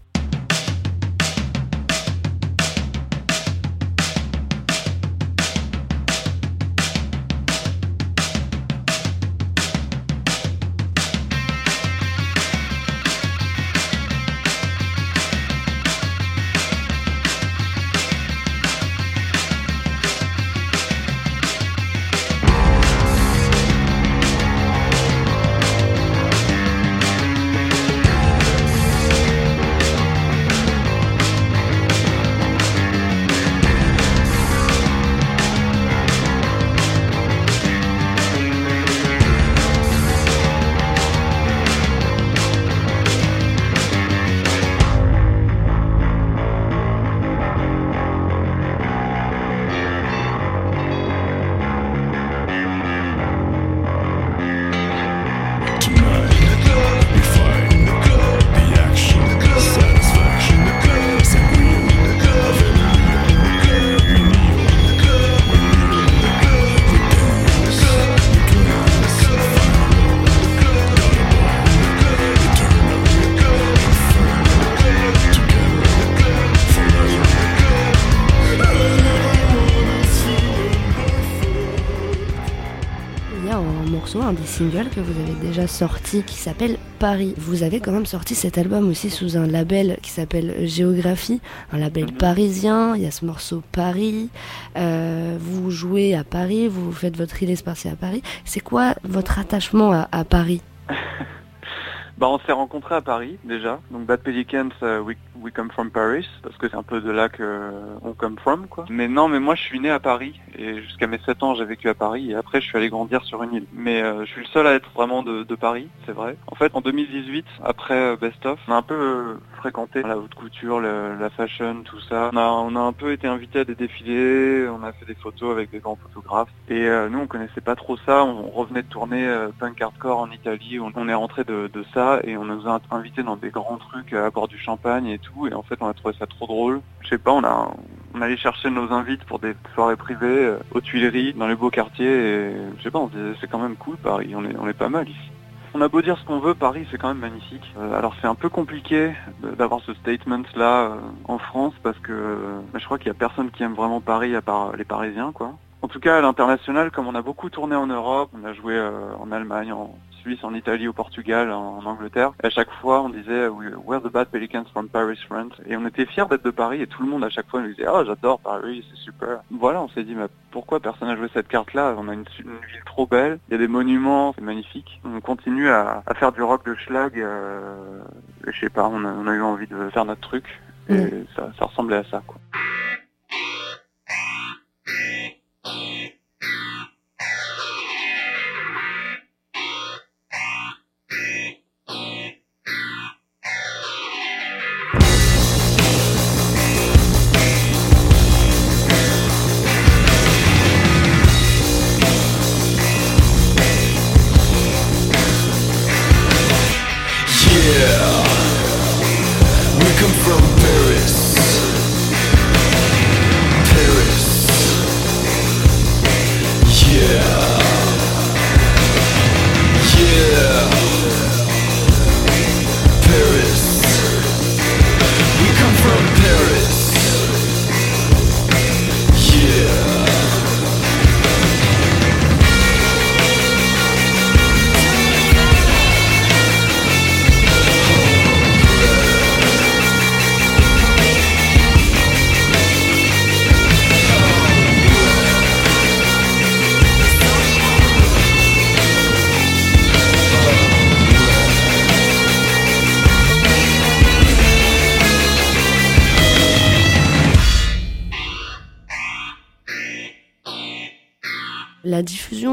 Que vous avez déjà sorti qui s'appelle Paris. Vous avez quand même sorti cet album aussi sous un label qui s'appelle Géographie, un label parisien. Il y a ce morceau Paris. Euh, vous jouez à Paris, vous faites votre release party à Paris. C'est quoi votre attachement à Paris? Bah, on s'est rencontrés à Paris déjà. Donc Bad Pelicans, euh, we, come from Paris, parce que c'est un peu de là que euh, on come from, quoi. Mais non, mais moi je suis né à Paris et jusqu'à mes 7 ans j'ai vécu à Paris et après je suis allé grandir sur une île. Mais euh, je suis le seul à être vraiment de, Paris, c'est vrai. En fait, en 2018, après euh, Best of, on a un peu fréquenté la haute couture, la fashion, tout ça. On a, un peu été invité à des défilés, on a fait des photos avec des grands photographes. Et nous, on connaissait pas trop ça. On, revenait de tourner punk hardcore en Italie. On, est rentré de ça et on nous a invités dans des grands trucs à boire du champagne et tout. Et en fait, on a trouvé ça trop drôle. Je sais pas, on a, on allait chercher nos invites pour des soirées privées euh, aux Tuileries, dans les beaux quartiers. Et je sais pas, on se disait c'est quand même cool Paris. On est, on est pas mal ici. On a beau dire ce qu'on veut, Paris c'est quand même magnifique. Euh, alors c'est un peu compliqué d'avoir ce statement là euh, en France parce que euh, je crois qu'il y a personne qui aime vraiment Paris à part les Parisiens quoi. En tout cas à l'international, comme on a beaucoup tourné en Europe, on a joué en Allemagne, en Suisse, en Italie, au Portugal, en, en Angleterre. Et à chaque fois, on disait We're the bad pelicans from Paris, friend. Et on était fiers d'être de Paris et tout le monde à chaque fois nous disait Ah, j'adore Paris, c'est super. Voilà, on s'est dit mais pourquoi personne n'a joué cette carte-là? On a une, une ville trop belle, il y a des monuments, c'est magnifique. On continue à, à faire du rock de schlag. Euh, et je sais pas, on a, on a eu envie de faire notre truc. Et Ouais. ça, ça ressemblait à ça, quoi.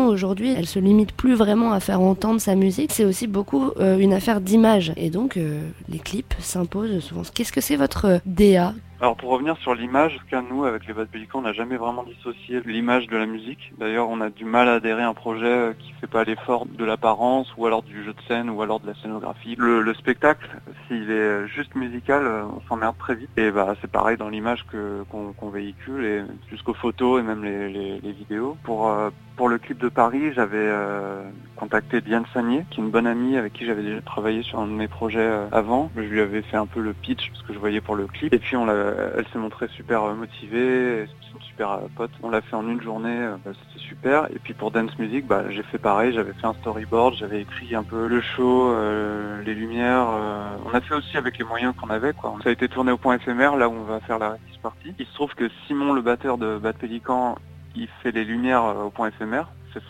Aujourd'hui, elle se limite plus vraiment à faire entendre sa musique, c'est aussi beaucoup euh, une affaire d'image. Et donc, euh, les clips s'imposent souvent. Qu'est-ce que c'est votre euh, DA Alors pour revenir sur l'image, en tout cas nous avec les Bad Pelicans, on n'a jamais vraiment dissocié l'image de la musique. D'ailleurs on a du mal à adhérer à un projet euh, qui fait pas l'effort de l'apparence ou alors du jeu de scène ou alors de la scénographie. Le, le spectacle, s'il est juste musical, euh, on s'emmerde très vite. Et bah c'est pareil dans l'image qu'on véhicule jusqu'aux photos et même les, vidéos. Pour euh, pour le clip de Paris, j'avais euh, contacté Diane Sagnier, qui est une bonne amie avec qui j'avais déjà travaillé sur un de mes projets euh, avant. Je lui avais fait un peu le pitch parce que je voyais pour le clip. Et puis on elle s'est montrée super euh, motivée, une super euh, pote. On l'a fait en une journée, bah, c'était super. Et puis pour Dance Music, bah, j'ai fait pareil, j'avais fait un storyboard, j'avais écrit un peu le show, euh, les lumières. euh, on a fait aussi avec les moyens qu'on avait. Quoi. Ça a été tourné au point éphémère, là où on va faire la party. Il se trouve que Simon, le batteur de Bad Pelican, il fait les lumières au point éphémère. C'est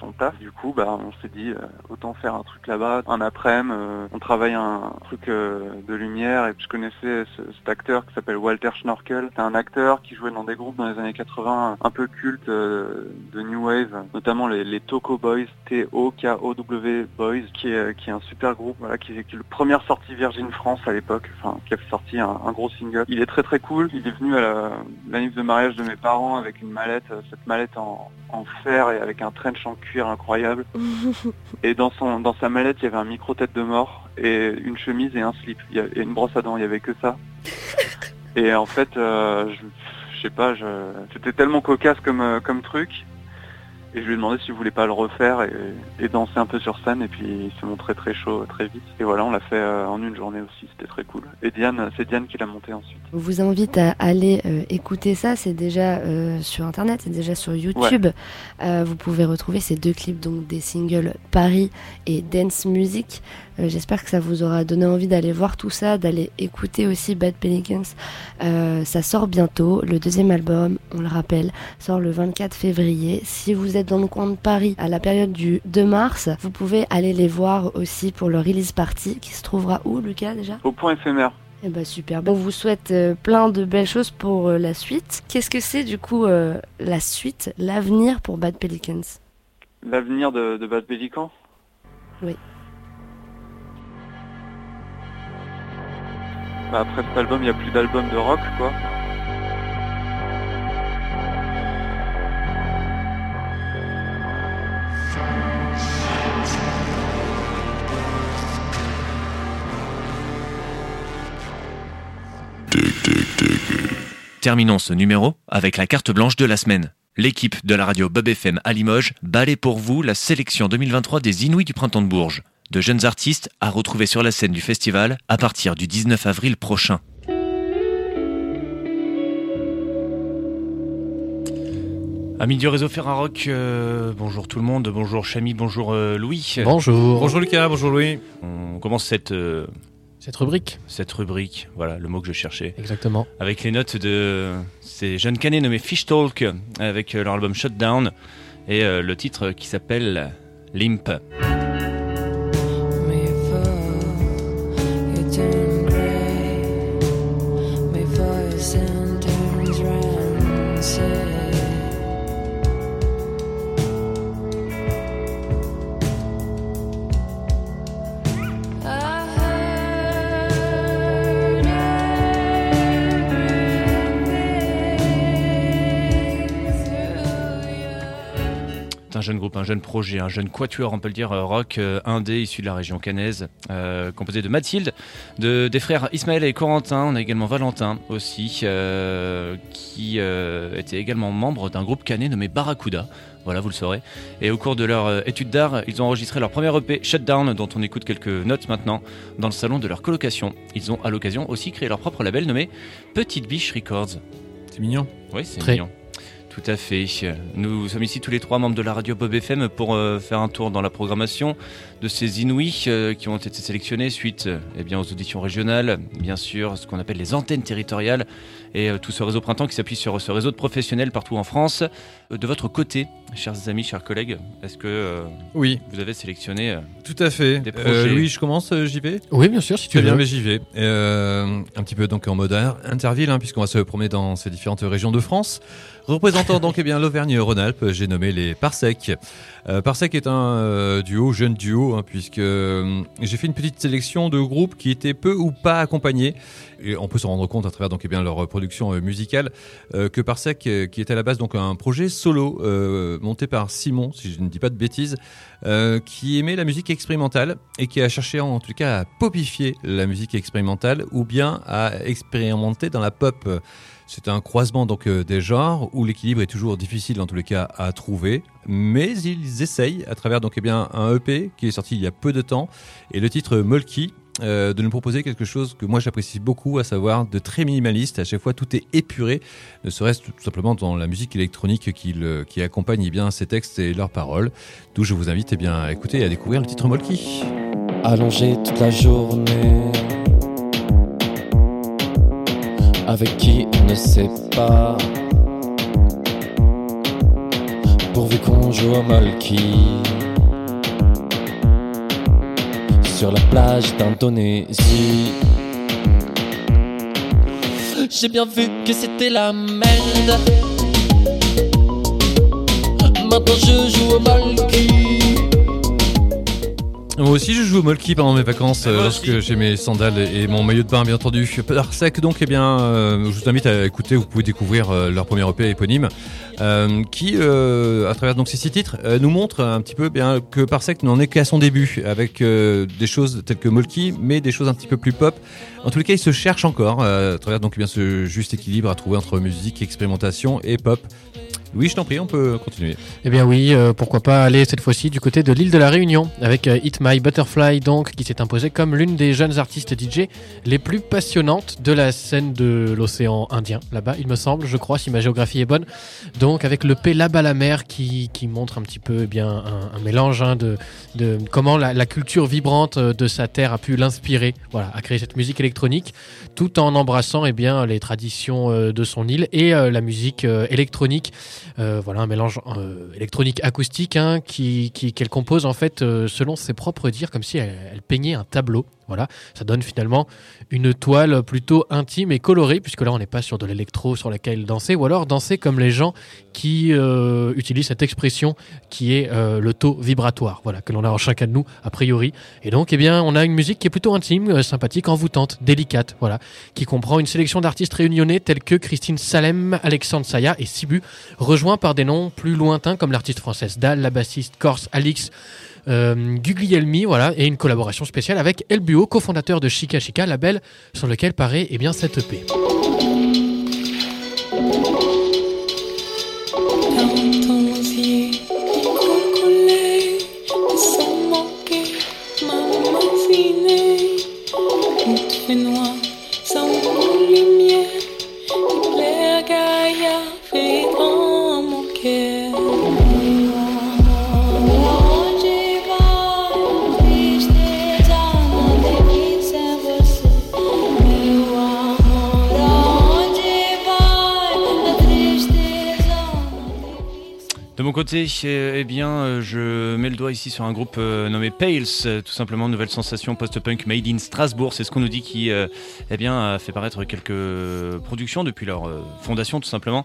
son, taf. Du coup, bah, on s'est dit, euh, autant faire un truc là-bas. Un après-midi, euh, on travaille un truc euh, de lumière. Et puis je connaissais ce- cet acteur qui s'appelle Walter Schnorkel. C'est un acteur qui jouait dans des groupes dans les années 80 un peu cultes euh, de New Wave, notamment les, Toko Boys, T-O-K-O-W Boys, qui est, qui est un super groupe, voilà, qui, qui est le première sortie Virgin France à l'époque, enfin, qui a sorti un, un gros single. Il est très très cool. Il est venu à la, la de mariage de mes parents avec une mallette, cette mallette en, en fer et avec un trench en cuir incroyable. Et dans son dans sa mallette, il y avait un micro tête de mort et une chemise et un slip. Il y a- et une brosse à dents. Il y avait que ça. Et en fait, euh, je, je sais pas, je, c'était tellement cocasse comme euh, comme truc. Et je lui ai demandé s'il voulait pas le refaire et, et danser un peu sur scène. Et puis il s'est montré très chaud très vite. Et voilà, on l'a fait euh, en une journée aussi. C'était très cool. Et Diane, c'est Diane qui l'a monté ensuite. Je vous invite à aller euh, écouter ça, c'est déjà euh, sur internet, c'est déjà sur YouTube. Euh, vous pouvez retrouver ces deux clips, donc des singles Paris et Dance Music. Euh, J'espère que ça vous aura donné envie d'aller voir tout ça, d'aller écouter aussi Bad Pelicans. Euh, ça sort bientôt, le deuxième album, on le rappelle, sort le 24 février. Si vous êtes dans le coin de Paris à la période du 2 mars, vous pouvez aller les voir aussi pour le release party qui se trouvera où, Lucas, déjà? Au point éphémère. eh ben super. On vous souhaite euh, plein de belles choses pour la suite. Qu'est-ce que c'est du coup euh, la suite, l'avenir pour Bad Pelicans? L'avenir de, de Bad Pelican Oui. Bah, après cet album, il n'y a plus d'album de rock, quoi. Terminons ce numéro avec la carte blanche de la semaine. L'équipe de la radio Bob FM à Limoges balait pour vous la sélection 2023 des Inuits du Printemps de Bourges. De jeunes artistes à retrouver sur la scène du festival à partir du 19 avril prochain. Amis du réseau Ferrarock, euh, bonjour tout le monde, bonjour Chami, bonjour euh, Louis. Bonjour. Bonjour Lucas, bonjour Louis. On commence cette, euh, Cette rubrique, cette rubrique, voilà le mot que je cherchais, exactement. avec les notes de ces jeunes canets nommés Fish Talk, avec leur album Shutdown, et euh, le titre qui s'appelle Limp. Jeune groupe, un jeune projet, un jeune quatuor, on peut le dire, euh, rock euh, indé issu de la région cannaise, euh, composé de Mathilde, de, des frères Ismaël et Corentin. On a également Valentin aussi, euh, qui euh, était également membre d'un groupe canet nommé Barracuda. Voilà, vous le saurez. Et au cours de leur euh, étude d'art, ils ont enregistré leur premier EP Shutdown, dont on écoute quelques notes maintenant, dans le salon de leur colocation. Ils ont à l'occasion aussi créé leur propre label nommé Petite Biche Records. C'est mignon. Oui, c'est Très. mignon. Tout à fait. Nous sommes ici tous les trois membres de la radio Bob FM pour euh, faire un tour dans la programmation de ces Inouïs euh, qui ont été sélectionnés suite euh, eh bien, aux auditions régionales, bien sûr, ce qu'on appelle les antennes territoriales et euh, tout ce réseau printemps qui s'appuie sur ce réseau de professionnels partout en France. Euh, de votre côté, chers amis, chers collègues, est-ce que euh, Oui, vous avez sélectionné euh, tout à fait. Des Euh, projets. Louis, je commence, euh, j'y vais Oui, bien sûr, si tu Très bien, veux. mais j'y vais. Euh, un petit peu donc en mode in- interville, hein, puisqu'on va se promener dans ces différentes régions de France. Donc eh bien l'Auvergne-Rhône-Alpes, j'ai nommé les Parsec. Euh, Parsec est un euh, duo, jeune duo, hein, puisque euh, j'ai fait une petite sélection de groupes qui étaient peu ou pas accompagnés. Et on peut se rendre compte à travers donc eh bien leur production musicale que Parsec, qui est à la base donc un projet solo monté par Simon, si je ne dis pas de bêtises, qui aimait la musique expérimentale et qui a cherché en tout cas à popifier la musique expérimentale ou bien à expérimenter dans la pop. C'est un croisement donc euh, des genres où l'équilibre est toujours difficile en tous les cas à trouver, mais ils essayent à travers donc eh bien un EP qui est sorti il y a peu de temps et le titre Molky euh, de nous proposer quelque chose que moi j'apprécie beaucoup, à savoir de très minimaliste. À chaque fois, tout est épuré, ne serait-ce tout simplement dans la musique électronique qui, qui accompagne eh bien ces textes et leurs paroles. D'où je vous invite eh bien, à écouter et à découvrir le titre Molky. allongé toute la journée. Avec qui on ne sait pas. Pourvu qu'on joue au Molki. Sur la plage d'Indonésie. J'ai bien vu que c'était la merde. Maintenant je joue au Molki. Moi aussi, je joue au Molki pendant mes vacances euh, lorsque j'ai mes sandales et mon maillot de bain, bien entendu. Parsec, donc, eh bien, euh, je vous invite à écouter. Vous pouvez découvrir euh, leur premier EP éponyme, qui, à travers donc ces six titres, nous montre un petit peu bien que Parsec n'en est qu'à son début, avec des choses telles que Molki, mais des choses un petit peu plus pop. En tous les cas, il se cherche encore à travers donc eh bien ce juste équilibre à trouver entre musique, expérimentation et pop. Oui, je t'en prie, on peut continuer. Eh bien oui, euh, pourquoi pas aller cette fois-ci du côté de l'île de la Réunion avec euh, My Butterfly donc qui s'est imposé comme l'une des jeunes artistes DJ les plus passionnantes de la scène de l'océan Indien là-bas, il me semble, je crois si ma géographie est bonne. Donc avec le P là-bas la mer qui, qui montre un petit peu eh bien un, mélange hein, de, de comment la, culture vibrante euh, de sa terre a pu l'inspirer, voilà, à créer cette musique électronique tout en embrassant eh bien les traditions euh, de son île et la musique électronique voilà, un mélange euh, électronique acoustique hein, qui, qu'elle compose en fait euh, selon ses propres dires, comme si elle peignait un tableau. Voilà, ça donne finalement une toile plutôt intime et colorée, puisque là on n'est pas sur de l'électro sur laquelle danser, ou alors danser comme les gens qui euh, utilisent cette expression qui est euh, le taux vibratoire, voilà, que l'on a en chacun de nous a priori. Et donc, eh bien, on a une musique qui est plutôt intime, euh, sympathique, envoûtante, délicate, voilà, qui comprend une sélection d'artistes réunionnais tels que Christine Salem, Alexandre Saya et Sibu, rejoints par des noms plus lointains comme l'artiste française Dal, la bassiste corse Alix, euh, Guglielmi, voilà, et une collaboration spéciale avec Elbuo, cofondateur de Chica Chica, label sur lequel paraît eh bien, cette EP. Côté, eh euh, je mets le doigt ici sur un groupe euh, nommé Pales, euh, tout simplement nouvelle sensation post-punk made in Strasbourg. C'est ce qu'on nous dit qui, eh a fait paraître quelques productions depuis leur fondation, tout simplement.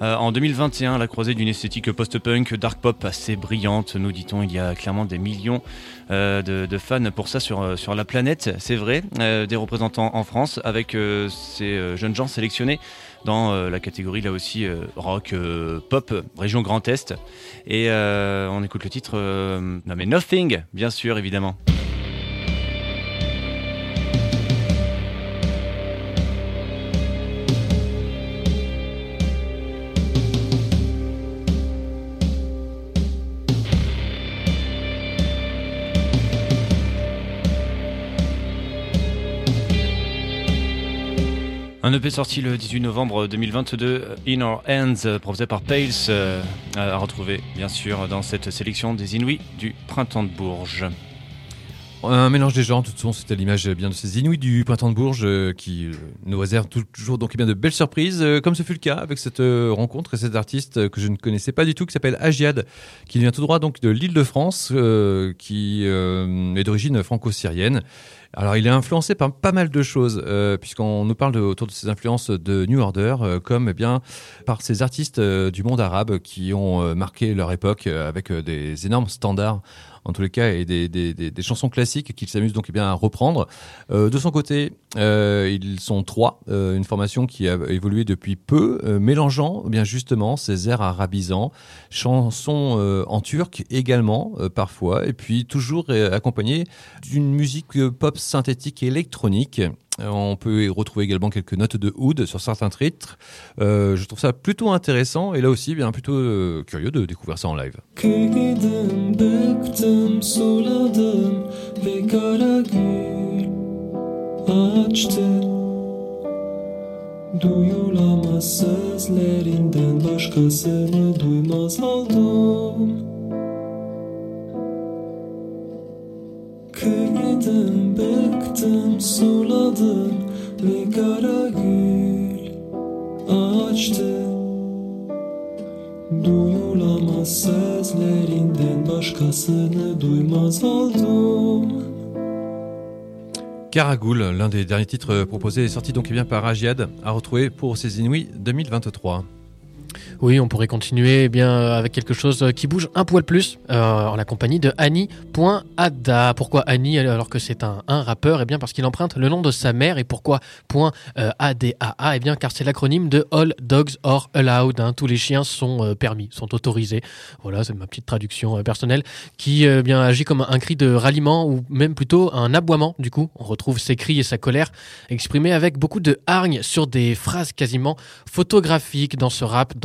En 2021, la croisée d'une esthétique post-punk, dark pop assez brillante, nous dit-on. Il y a clairement des millions de, fans pour ça sur, la planète, c'est vrai. Des représentants en France avec ces jeunes gens sélectionnés dans euh, la catégorie là aussi euh, rock, euh, pop, région Grand Est. Et on écoute le titre euh, nommé Nothing, bien sûr, évidemment. Un EP sorti le 18 novembre 2022, euh, In Our Hands, euh, proposé par Pales, euh, à retrouver bien sûr dans cette sélection des Inuits du printemps de Bourges. Un mélange des genres, de toute façon, c'était l'image euh, bien de ces Inuits du printemps de Bourges qui nous réservent toujours donc eh bien de belles surprises, comme ce fut le cas avec cette rencontre et cet artiste que je ne connaissais pas du tout, qui s'appelle Agiad, qui vient tout droit donc de l'Île-de-France, euh, qui euh, est d'origine franco-syrienne. Alors, il est influencé par pas mal de choses, euh, puisqu'on nous parle de- autour de ses influences de New Order, euh, comme eh bien par ces artistes euh, du monde arabe qui ont marqué leur époque avec des énormes standards en tous les cas, et des, des, des, chansons classiques qu'il s'amuse donc eh bien à reprendre. Euh, de son côté, euh, ils sont trois, euh, une formation qui a évolué depuis peu, euh, mélangeant eh bien justement ces airs arabisants, chansons euh, en turc également parfois, et puis toujours euh, accompagné d'une musique pop synthétique et électronique. Euh, On peut y retrouver également quelques notes de oud sur certains titres. Euh, je trouve ça plutôt intéressant et là aussi bien plutôt euh, curieux de découvrir ça en live. Kıydım, bıktım, suladım ve kara gül açtı. Duyulamaz sözlerinden başkasını duymaz oldum. Caragoul, l'un des derniers titres proposés, est sorti donc eh bien par Agiad, à retrouver pour ses Inuits 2023. Oui, on pourrait continuer eh bien euh, avec quelque chose euh, qui bouge un poil plus euh, en la compagnie de Annie.ada. Pourquoi Annie alors que c'est un, rappeur? Eh bien parce qu'il emprunte le nom de sa mère. Et pourquoi point Eh bien car c'est l'acronyme de All Dogs Are Allowed. hein. Tous les chiens sont permis, sont autorisés. Voilà, c'est ma petite traduction personnelle qui euh, bien agit comme un cri de ralliement ou même plutôt un aboiement. Du coup, on retrouve ses cris et sa colère exprimés avec beaucoup de hargne sur des phrases quasiment photographiques dans ce rap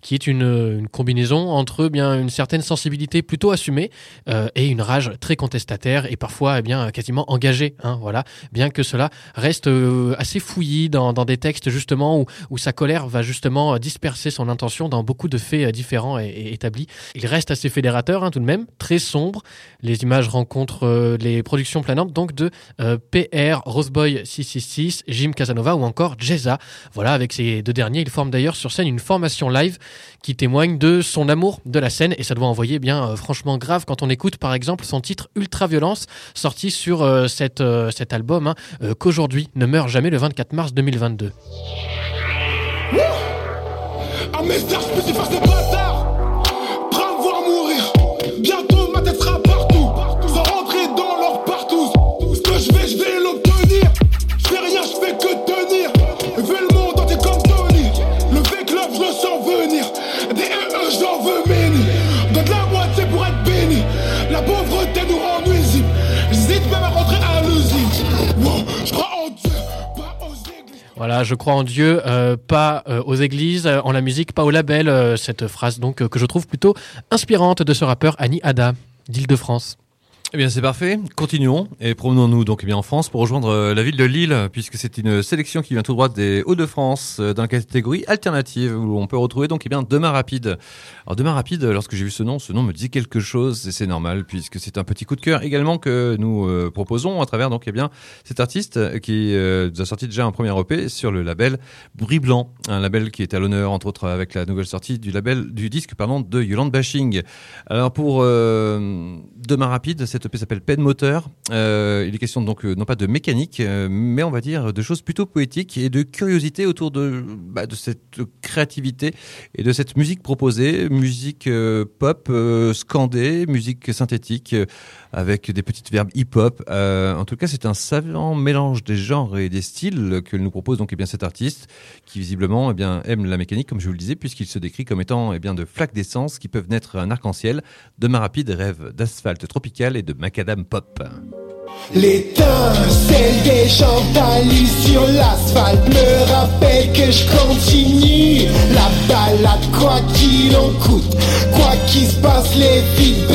qui est une, une combinaison entre bien une certaine sensibilité plutôt assumée euh, et une rage très contestataire et parfois eh bien quasiment engagée hein, voilà. Bien que cela reste euh, assez fouillis dans, des textes justement où, où sa colère va justement euh, disperser son intention dans beaucoup de faits euh, différents et, établis. Il reste assez fédérateur hein, tout de même très sombre. Les images rencontrent euh, les productions planantes donc de euh, PR Roseboy 666 Jim Casanova ou encore Jeza voilà avec ces deux derniers ils forment d'ailleurs sur scène une formation live qui témoigne de son amour de la scène. Et ça doit envoyer bien euh, franchement grave quand on écoute par exemple son titre Ultra Violence sorti sur euh, cette, euh, cet album hein, qu'aujourd'hui ne meurt jamais le 24 mars 2022. Un message spécifique à ces bâtards Voilà, je crois en Dieu, euh, pas euh, aux églises, euh, en la musique, pas au label. cette phrase donc que je trouve plutôt inspirante de ce rappeur Annie Ada d'Île-de-France. Eh bien, c'est parfait. Continuons et promenons-nous donc eh bien en France pour rejoindre euh, la ville de Lille, puisque c'est une sélection qui vient tout droit des Hauts-de-France euh, dans la catégorie alternative où on peut retrouver donc eh bien Demain Rapide. Alors Demain Rapide, lorsque j'ai vu ce nom, ce nom me dit quelque chose et c'est normal puisque c'est un petit coup de cœur également que nous euh, proposons à travers donc eh bien cet artiste qui nous a sorti déjà un premier EP sur le label Brie Blanc, un label qui est à l'honneur entre autres avec la nouvelle sortie du label du disque pardon de Yolande Bashing. Alors pour euh, Demain Rapide, cette EP s'appelle Pen Moteur. Euh, il est question donc euh, non pas de mécanique, euh, mais on va dire de choses plutôt poétiques et de curiosité autour de, bah, de cette créativité et de cette musique proposée, musique pop scandée, musique synthétique avec des petites verbes hip-hop. Euh, en tout cas, c'est un savant mélange des genres et des styles que nous propose donc eh bien cet artiste qui visiblement eh bien aime la mécanique comme je vous le disais puisqu'il se décrit comme étant eh bien de flaques d'essence qui peuvent naître un arc-en-ciel, demain rapide rêve d'asphalte tropical et de macadam pop. L'étincelle des sur l'asphalte me rappelle que je continue la balade quoi qu'il en coûte, quoi qu'il se passe les vides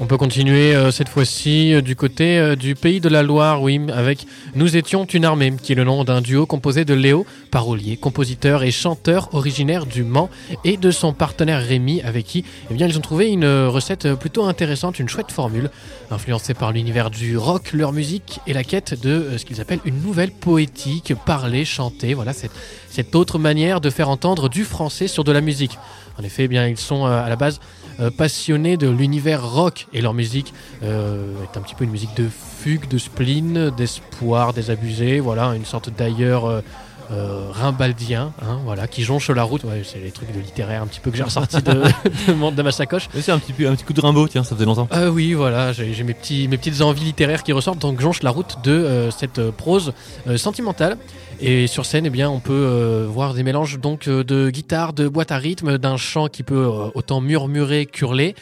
On peut continuer euh, cette fois-ci euh, du côté euh, du pays de la Loire, oui, avec Nous étions une armée, qui est le nom d'un duo composé de Léo, parolier, compositeur et chanteur originaire du Mans, et de son partenaire Rémi, avec qui eh ils ont trouvé une recette plutôt intéressante, une chouette formule, influencée par l'univers du rock, leur musique et la quête de ce qu'ils appellent une nouvelle poétique, parler, chanter, voilà, cette autre manière de faire entendre du français sur de la musique. En effet, eh bien, ils sont euh, à la base euh, passionnés de l'univers rock et leur musique euh, est un petit peu une musique de fugue, de spleen, d'espoir, désabusé, voilà, une sorte d'ailleurs euh, rimbaldien, hein, voilà, qui jonche la route. Ouais, c'est les trucs de littéraire un petit peu que j'ai ressorti de, de, de ma sacoche. C'est un petit, peu- un petit coup de Rimbaud, tiens, ça faisait longtemps. Euh, oui, voilà, j'ai j'ai mes, petits, mes petites envies littéraires qui ressortent, donc jonche la route de euh, cette euh, prose euh, sentimentale. Et sur scène, eh bien, on peut euh, voir des mélanges donc de guitare, de boîte à rythme, d'un chant qui peut autant murmurer qu'hurler.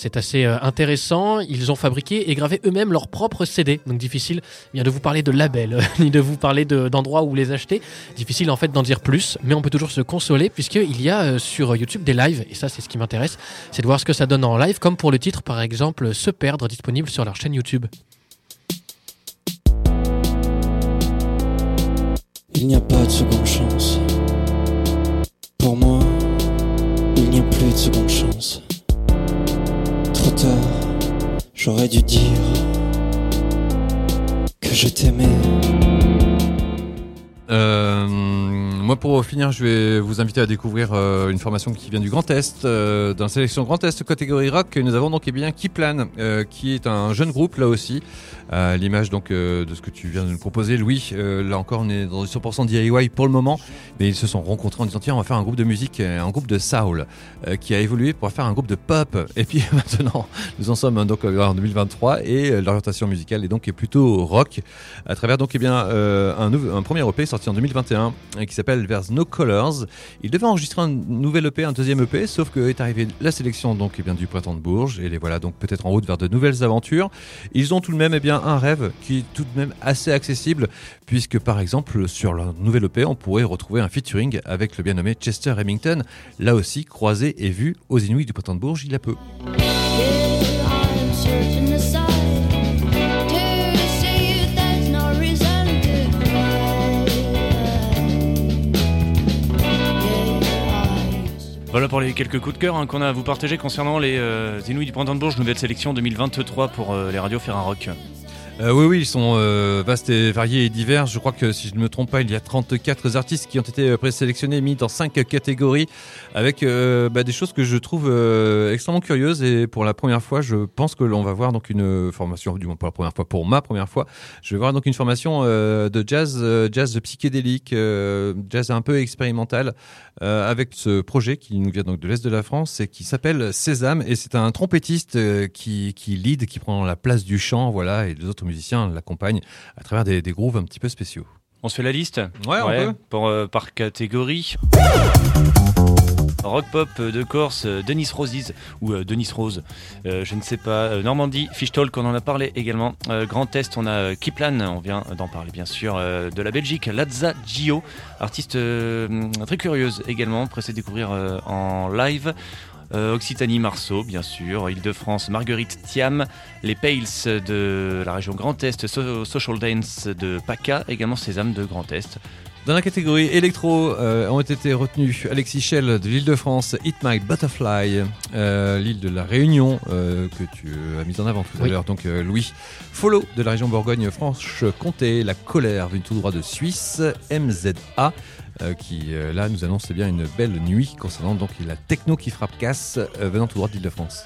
C'est assez euh, intéressant. Ils ont fabriqué et gravé eux-mêmes leurs propres CD. Donc difficile bien, de vous parler de labels, ni de vous parler de- d'endroits où les acheter. Difficile en fait d'en dire plus, mais on peut toujours se consoler puisqu'il y a euh, sur YouTube des lives. Et ça, c'est ce qui m'intéresse. C'est de voir ce que ça donne en live, comme pour le titre par exemple Se perdre, disponible sur leur chaîne YouTube. Il n'y a pas de seconde chance. Pour moi, il n'y a plus de seconde chance. J'aurais dû dire que je t'aimais. Euh, moi, pour finir, je vais vous inviter à découvrir euh, une formation qui vient du Grand Est, euh, dans la sélection Grand Est catégorie rock. Nous avons donc eh bien Kiplan, euh, qui est un jeune groupe là aussi, à l'image donc de ce que tu viens de nous proposer, Louis. Là encore, on est dans du 100% DIY pour le moment, mais ils se sont rencontrés en disant tiens, on va faire un groupe de musique, un groupe de soul, qui a évolué pour faire un groupe de pop. Et puis maintenant, nous en sommes donc en 2023 et l'orientation musicale est donc plutôt rock, à travers donc eh bien un premier EP sorti en 2021 euh, qui s'appelle There's No Colors. Il devait enregistrer un nouvel EP, un deuxième EP, sauf que est arrivée la sélection donc eh bien du printemps de Bourges et les voilà donc peut-être en route vers de nouvelles aventures. Ils ont tout de même eh bien un rêve qui est tout de même assez accessible puisque par exemple sur leur nouvel EP on pourrait retrouver un featuring avec le bien nommé Chester Remington, là aussi croisé et vu aux Inuits du printemps de Bourges il y a peu. Voilà pour les quelques coups de cœur hein, qu'on a à vous partager concernant les euh, Inuits du Printemps de Bourges, nouvelle sélection 2023 pour euh, les radios Ferrarock. Euh, oui, oui, ils sont euh, vastes et variés et divers. Je crois que si je ne me trompe pas, il y a 34 artistes qui ont été euh, présélectionnés, mis dans 5 catégories, avec euh, bah, des choses que je trouve euh, extrêmement curieuses. Et pour la première fois, je pense que l'on va voir donc une formation, du moins pour la première fois, pour ma première fois, je vais voir donc une formation euh, de jazz, euh, jazz psychédélique, euh, jazz un peu expérimental, euh, avec ce projet qui nous vient donc de l'est de la France et qui s'appelle Sésame. Et c'est un trompettiste euh, qui, qui lead, qui prend la place du chant, voilà, et les autres musiciens l'accompagnent à travers des, des grooves un petit peu spéciaux. On se fait la liste Ouais, on peut. Pour, euh, par catégorie. Rock pop de Corse, euh, Denis Roses ou euh, Denis Rose, euh, je ne sais pas. Normandie, Fish Talk, on en a parlé également. Euh, Grand Est, on a Kiplan, on vient d'en parler bien sûr. De la Belgique, Lazza Gio, artiste très curieuse également, pressé de découvrir en live. Euh, Occitanie, Marceau, bien sûr. Île-de-France, Marguerite Thiam. Les Pales de la région Grand Est. So- Social Dance de PACA. Également Sésame de Grand Est. Dans la catégorie électro euh, ont été retenus Alexis Schell de l'île de France, Hit My Butterfly, euh, l'île de la Réunion euh, que tu as mise en avant tout à Oui. l'heure, donc euh, Louis. Follow de la région Bourgogne-Franche-Comté, La Colère d'une tout droit de Suisse, MZA. Euh, qui euh, là nous annonce eh bien une belle nuit concernant donc la techno qui frappe casse euh, venant tout droit d'Île-de-France.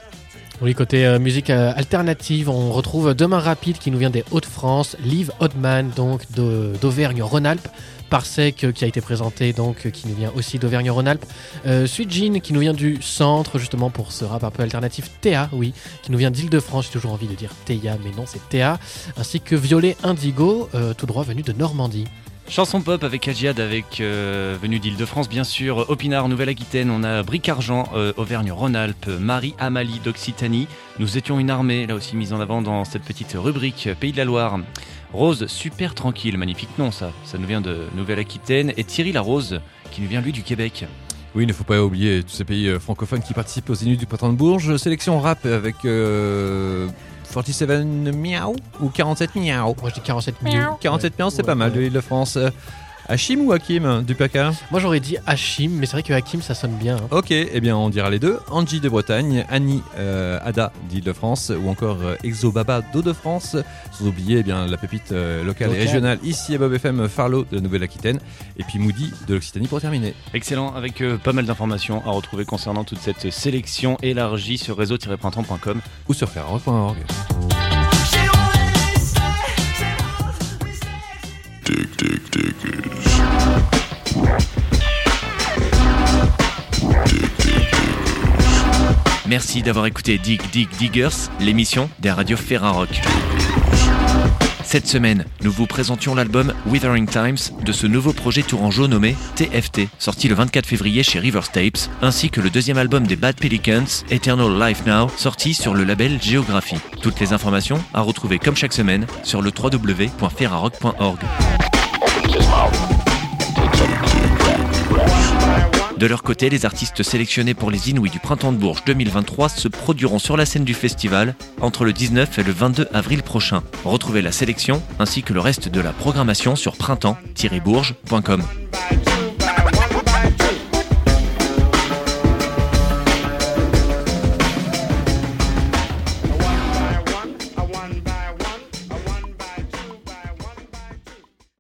Oui, côté musique alternative, on retrouve Demain Rapide qui nous vient des Hauts-de-France, Liv Hodman donc d'Auvergne-Rhône-Alpes, Parsec qui a été présenté donc qui nous vient aussi d'Auvergne-Rhône-Alpes, euh, qui nous vient du centre justement pour ce rap un peu alternatif, Théa oui, qui nous vient d'Île-de-France, j'ai toujours envie de dire Théa mais non c'est Théa, ainsi que Violet Indigo tout droit venu de Normandie. Chanson pop avec Agiad, avec euh, venu d'Île-de-France bien sûr, Opinard, Nouvelle-Aquitaine, on a Bric-Argent, euh, Auvergne-Rhône-Alpes, Marie Amalie d'Occitanie. Nous étions une armée, là aussi mise en avant dans cette petite rubrique euh, Pays de la Loire. Rose, super tranquille, magnifique nom ça, ça nous vient de Nouvelle-Aquitaine. Et Thierry Larose, qui nous vient lui du Québec. Oui, il ne faut pas oublier tous ces pays euh, francophones qui participent aux Inuits du Printemps de Bourges. Sélection rap avec euh, 47 Miaou ou 47 Miaou. Moi je dis 47 miaou. 47 Miaou, c'est Ouais, pas mal de l'île de France. Hachim ou Hakim du PACA Moi j'aurais dit Hachim, mais c'est vrai que Hakim ça sonne bien. hein. Ok, eh bien on dira les deux. Angie de Bretagne, Annie euh, Ada d'Île-de-France ou encore euh, Exobaba d'Eau-de-France. Sans oublier eh bien, la pépite euh, locale et régionale ici à Bob FM Farlow de la Nouvelle-Aquitaine. Et puis Moody de l'Occitanie pour terminer. Excellent, avec euh, pas mal d'informations à retrouver concernant toute cette sélection élargie sur réseau-printemps.com ou sur ferraro.org. Merci d'avoir écouté Dig Dig Diggers, l'émission des radios Ferrarock. Cette semaine, nous vous présentions l'album Withering Times de ce nouveau projet tourangeau nommé TFT, sorti le 24 février chez Rivers Tapes, ainsi que le deuxième album des Bad Pelicans, Eternal Life Now, sorti sur le label Géographie. Toutes les informations à retrouver comme chaque semaine sur le www.ferrarock.org. De leur côté, les artistes sélectionnés pour les Inouïs du Printemps de Bourges 2023 se produiront sur la scène du festival entre le 19 et le 22 avril prochain. Retrouvez la sélection ainsi que le reste de la programmation sur printemps-bourges.com.